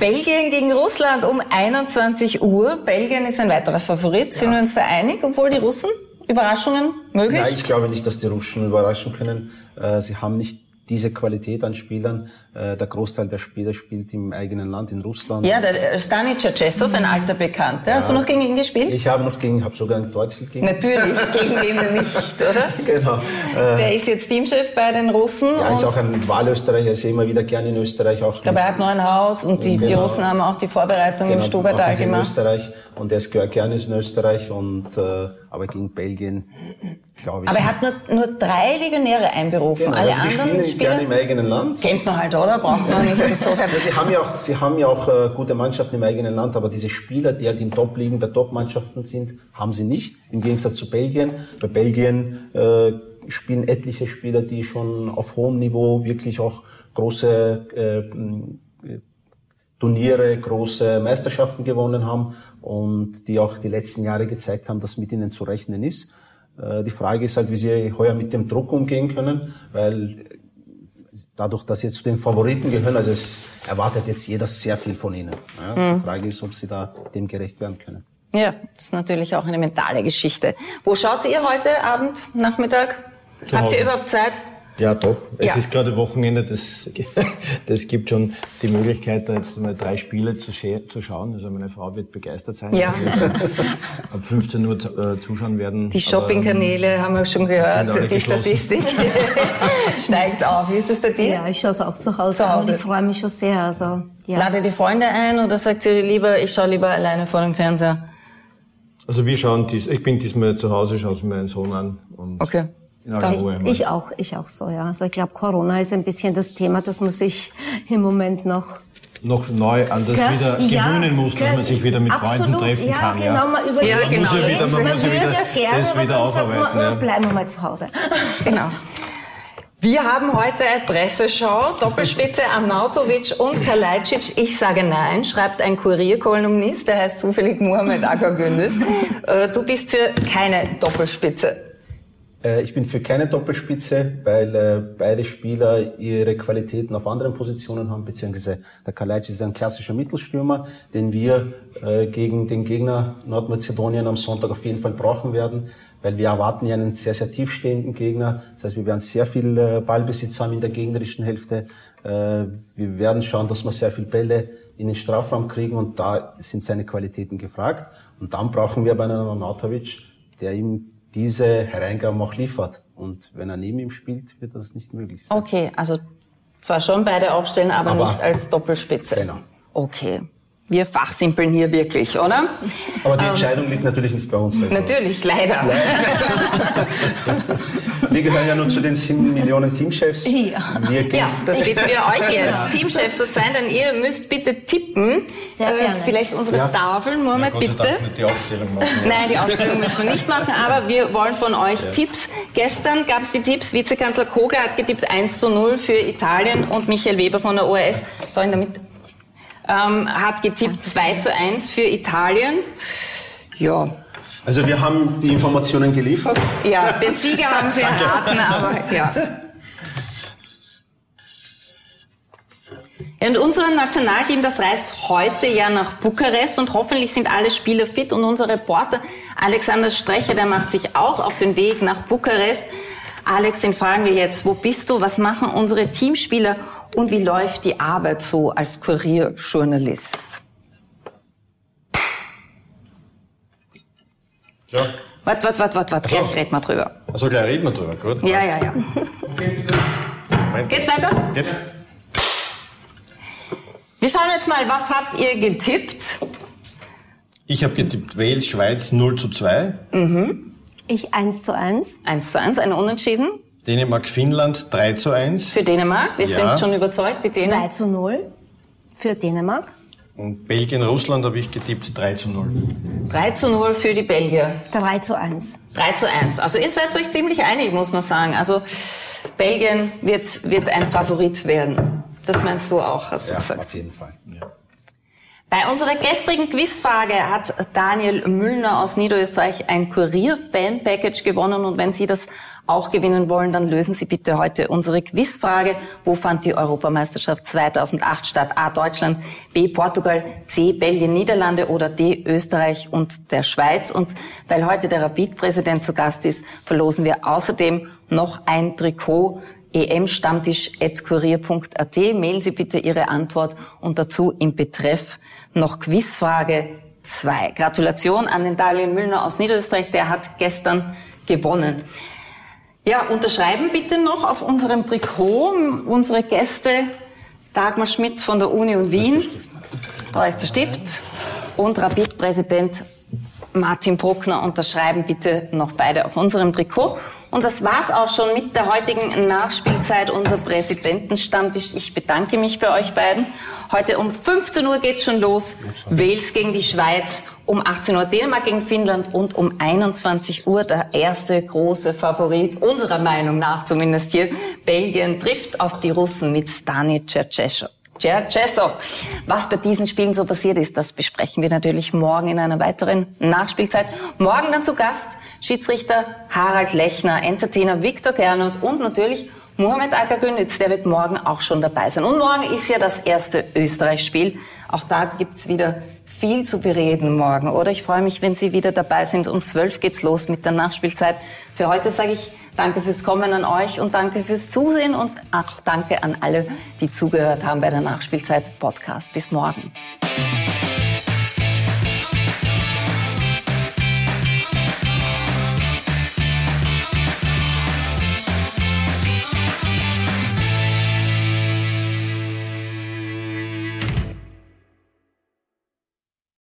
Speaker 2: Belgien gegen Russland um 21 Uhr. Belgien ist ein weiterer Favorit. Sind wir uns da einig, obwohl die Russen Überraschungen möglich?
Speaker 4: Nein, ich glaube nicht, dass die Russen überraschen können. Äh, sie haben nicht diese Qualität an Spielern. Äh, der Großteil der Spieler spielt im eigenen Land, in Russland.
Speaker 2: Ja, der Stani Czeczesov, ein alter Bekannter. Ja. Hast du noch gegen ihn gespielt?
Speaker 4: Ich habe noch gegen, habe sogar ein Deutschland gegen
Speaker 2: Natürlich, gegen wen nicht, oder?
Speaker 4: Genau.
Speaker 2: Äh, der ist jetzt Teamchef bei den Russen.
Speaker 4: Ja, ist auch ein Wahlösterreicher, ich sehe immer wieder gerne in Österreich auch. Ich
Speaker 2: glaube, er hat noch ein Haus und die, genau. die Russen haben auch die Vorbereitung genau, im Stubertal gemacht.
Speaker 4: In Österreich und er ist gerne in Österreich und äh, aber gegen Belgien glaube ich.
Speaker 2: Aber er hat nur, nur drei Legionäre einberufen. Genau,
Speaker 4: Alle
Speaker 2: also
Speaker 4: anderen spielen
Speaker 2: Spieler
Speaker 4: gerne im eigenen Land.
Speaker 2: Kennt man halt, oder? Braucht man nicht so.
Speaker 4: ja, sie haben ja auch, sie haben ja auch äh, gute Mannschaften im eigenen Land, aber diese Spieler, die halt in Top-Ligen bei Top-Mannschaften sind, haben sie nicht. Im Gegensatz zu Belgien. Bei Belgien äh, spielen etliche Spieler, die schon auf hohem Niveau wirklich auch große äh, Turniere, große Meisterschaften gewonnen haben und die auch die letzten Jahre gezeigt haben, dass mit ihnen zu rechnen ist. Äh, die Frage ist halt, wie sie heuer mit dem Druck umgehen können, weil dadurch, dass sie zu den Favoriten gehören, also es erwartet jetzt jeder sehr viel von ihnen. Ja, mhm. Die Frage ist, ob sie da dem gerecht werden können.
Speaker 2: Ja, das ist natürlich auch eine mentale Geschichte. Wo schaut ihr heute Abend, Nachmittag? Habt ihr überhaupt Zeit?
Speaker 5: Ja, doch. Es ja. ist gerade Wochenende, das, das gibt schon die Möglichkeit, da jetzt mal drei Spiele zu, zu schauen. Also meine Frau wird begeistert sein.
Speaker 2: Ja.
Speaker 5: ab 15 Uhr äh, zuschauen werden.
Speaker 2: Die Shoppingkanäle haben wir schon gehört. Die Statistik steigt auf. Wie ist das bei dir?
Speaker 3: Ja, ich schaue es auch zu Hause. Zu Hause. ich freue mich schon sehr. Also,
Speaker 2: ja. Lade die Freunde ein oder sagt ihr lieber, ich schaue lieber alleine vor dem Fernseher?
Speaker 5: Also wir schauen dies, ich bin diesmal zu Hause, schaue es mir meinen Sohn an. Und
Speaker 2: okay.
Speaker 3: Ich, ich auch, ich auch so, ja. Also ich glaube, Corona ist ein bisschen das Thema, dass man sich im Moment noch
Speaker 5: noch neu an das Klar, wieder ja, gewöhnen muss, dass man sich wieder mit
Speaker 3: absolut,
Speaker 5: Freunden treffen
Speaker 3: ja,
Speaker 5: kann.
Speaker 3: Genau, ja,
Speaker 2: man überlegt ja, genau.
Speaker 3: man
Speaker 5: wieder, man, man würde ja gerne, das wieder aufarbeiten. Man,
Speaker 3: ja. bleiben wir mal zu Hause.
Speaker 2: Genau. Wir haben heute eine Presseschau, Doppelspitze Arnautovic und Kalajdzic. Ich sage nein, schreibt ein Kurierkolumnist, der heißt zufällig Mohamed Akagündis. Äh, du bist für keine Doppelspitze.
Speaker 4: Äh, ich bin für keine Doppelspitze, weil äh, beide Spieler ihre Qualitäten auf anderen Positionen haben, beziehungsweise der Kalajdzic ist ein klassischer Mittelstürmer, den wir äh, gegen den Gegner Nordmazedonien am Sonntag auf jeden Fall brauchen werden, weil wir erwarten ja einen sehr, sehr tiefstehenden Gegner. Das heißt, wir werden sehr viel Ballbesitz haben in der gegnerischen Hälfte. Wir werden schauen, dass wir sehr viel Bälle in den Strafraum kriegen und da sind seine Qualitäten gefragt. Und dann brauchen wir bei einem Arnautovic, der ihm diese Hereingaben auch liefert. Und wenn er neben ihm spielt, wird das nicht möglich sein.
Speaker 2: Okay, also Zwar schon beide aufstellen, aber,
Speaker 4: Aber-
Speaker 2: nicht als Doppelspitze.
Speaker 4: Genau.
Speaker 2: Okay. Wir fachsimpeln hier wirklich, oder?
Speaker 4: Aber die Entscheidung liegt natürlich nicht bei uns. Also.
Speaker 2: Natürlich, leider.
Speaker 4: Wir gehören ja nur zu den sieben Millionen Teamchefs.
Speaker 3: Ja.
Speaker 4: Wir gehen,
Speaker 2: Ja, das bitten wir euch jetzt, Teamchef zu sein, denn ihr müsst bitte tippen.
Speaker 3: Sehr gerne.
Speaker 2: vielleicht unsere
Speaker 4: Ja.
Speaker 2: Tafeln, Mohammed,
Speaker 5: sei
Speaker 2: bitte.
Speaker 5: Dank nicht die Aufstellung machen.
Speaker 2: Nein, die Ausstellung müssen wir nicht machen, aber wir wollen von euch Tipps. Gestern gab es die Tipps, Vizekanzler Koga hat getippt 1 zu 0 für Italien und Michael Weber von der ORS, da in der Mitte, ähm, hat getippt 2 zu 1 für Italien. Ja,
Speaker 4: also wir haben die Informationen geliefert.
Speaker 2: ja, den Sieger haben sie erraten, aber ja. Ja, Und unser Nationalteam, das reist heute ja nach Bukarest und hoffentlich sind alle Spieler fit und unser Reporter Alexander Strecher, der macht sich auch auf den Weg nach Bukarest. Alex, den fragen wir jetzt, wo bist du, was machen unsere Teamspieler und wie läuft die Arbeit so als Kurierjournalist?
Speaker 5: Ja.
Speaker 2: Wart, wart, wart, wart, wart,
Speaker 5: so.
Speaker 2: gleich reden wir drüber.
Speaker 5: Also gleich reden wir drüber, gut?
Speaker 2: Ja, ja, ja.
Speaker 5: Moment.
Speaker 2: Geht's weiter?
Speaker 5: Geht.
Speaker 2: Wir schauen jetzt mal, was habt ihr getippt?
Speaker 5: Ich habe getippt Wales, Schweiz 0 zu 2.
Speaker 3: Ich eins zu eins.
Speaker 2: 1 zu 1, eine Unentschieden
Speaker 5: Dänemark, Finnland 3 zu 1.
Speaker 2: für Dänemark. Wir
Speaker 5: Ja.
Speaker 2: sind schon überzeugt, die
Speaker 3: 2
Speaker 2: Dänen.
Speaker 3: zu 0 für Dänemark.
Speaker 5: Und Belgien, Russland habe ich getippt 3 zu 0.
Speaker 2: 3 zu 0 für die Belgier.
Speaker 3: 3 zu 1.
Speaker 2: 3 zu 1. Also ihr seid euch ziemlich einig, muss man sagen. Also Belgien wird, wird ein Favorit werden. Das meinst du auch, hast du
Speaker 4: Ja,
Speaker 2: gesagt.
Speaker 4: auf jeden Fall.
Speaker 2: Bei unserer gestrigen Quizfrage hat Daniel Müllner aus Niederösterreich ein Kurier-Fan-Package gewonnen. Und wenn Sie das auch gewinnen wollen, dann lösen Sie bitte heute unsere Quizfrage. Wo fand die Europameisterschaft 2008 statt? A. Deutschland, B. Portugal, C. Belgien, Niederlande oder D. Österreich und der Schweiz. Und weil heute der Rapid-Präsident zu Gast ist, verlosen wir außerdem noch ein Trikot emstammtisch.kurier.at. Mailen Sie bitte Ihre Antwort und dazu im Betreff noch Quizfrage 2. Gratulation an den Daniel Müllner aus Niederösterreich, der hat gestern gewonnen. Ja, unterschreiben bitte noch auf unserem Trikot unsere Gäste Dagmar Schmidt von der Uni und Wien. Da ist der Stift. Und Rapid-Präsident Martin Bruckner unterschreiben bitte noch beide auf unserem Trikot. Und das war's auch schon mit der heutigen Nachspielzeit unser Präsidentenstammtisch. Ich bedanke mich bei euch beiden. Heute um 15 Uhr geht's schon los. Wales gegen die Schweiz, um 18 Uhr Dänemark gegen Finnland und um 21 Uhr der erste große Favorit, unserer Meinung nach zumindest hier, Belgien trifft auf die Russen mit Stani Cherchesov. Cherchesov. Was bei diesen Spielen so passiert ist, das besprechen wir natürlich morgen in einer weiteren Nachspielzeit. Morgen dann zu Gast Schiedsrichter Harald Lechner, Entertainer Viktor Gernot und natürlich Mohamed Akagünitz, der wird morgen auch schon dabei sein. Und morgen ist ja das erste Österreich-Spiel. Auch da gibt's wieder viel zu bereden morgen, oder? Ich freue mich, wenn Sie wieder dabei sind. Um 12 geht's los mit der Nachspielzeit. Für heute sage ich Danke fürs Kommen an euch und danke fürs Zusehen und auch danke an alle, die zugehört haben bei der Nachspielzeit Podcast. Bis morgen.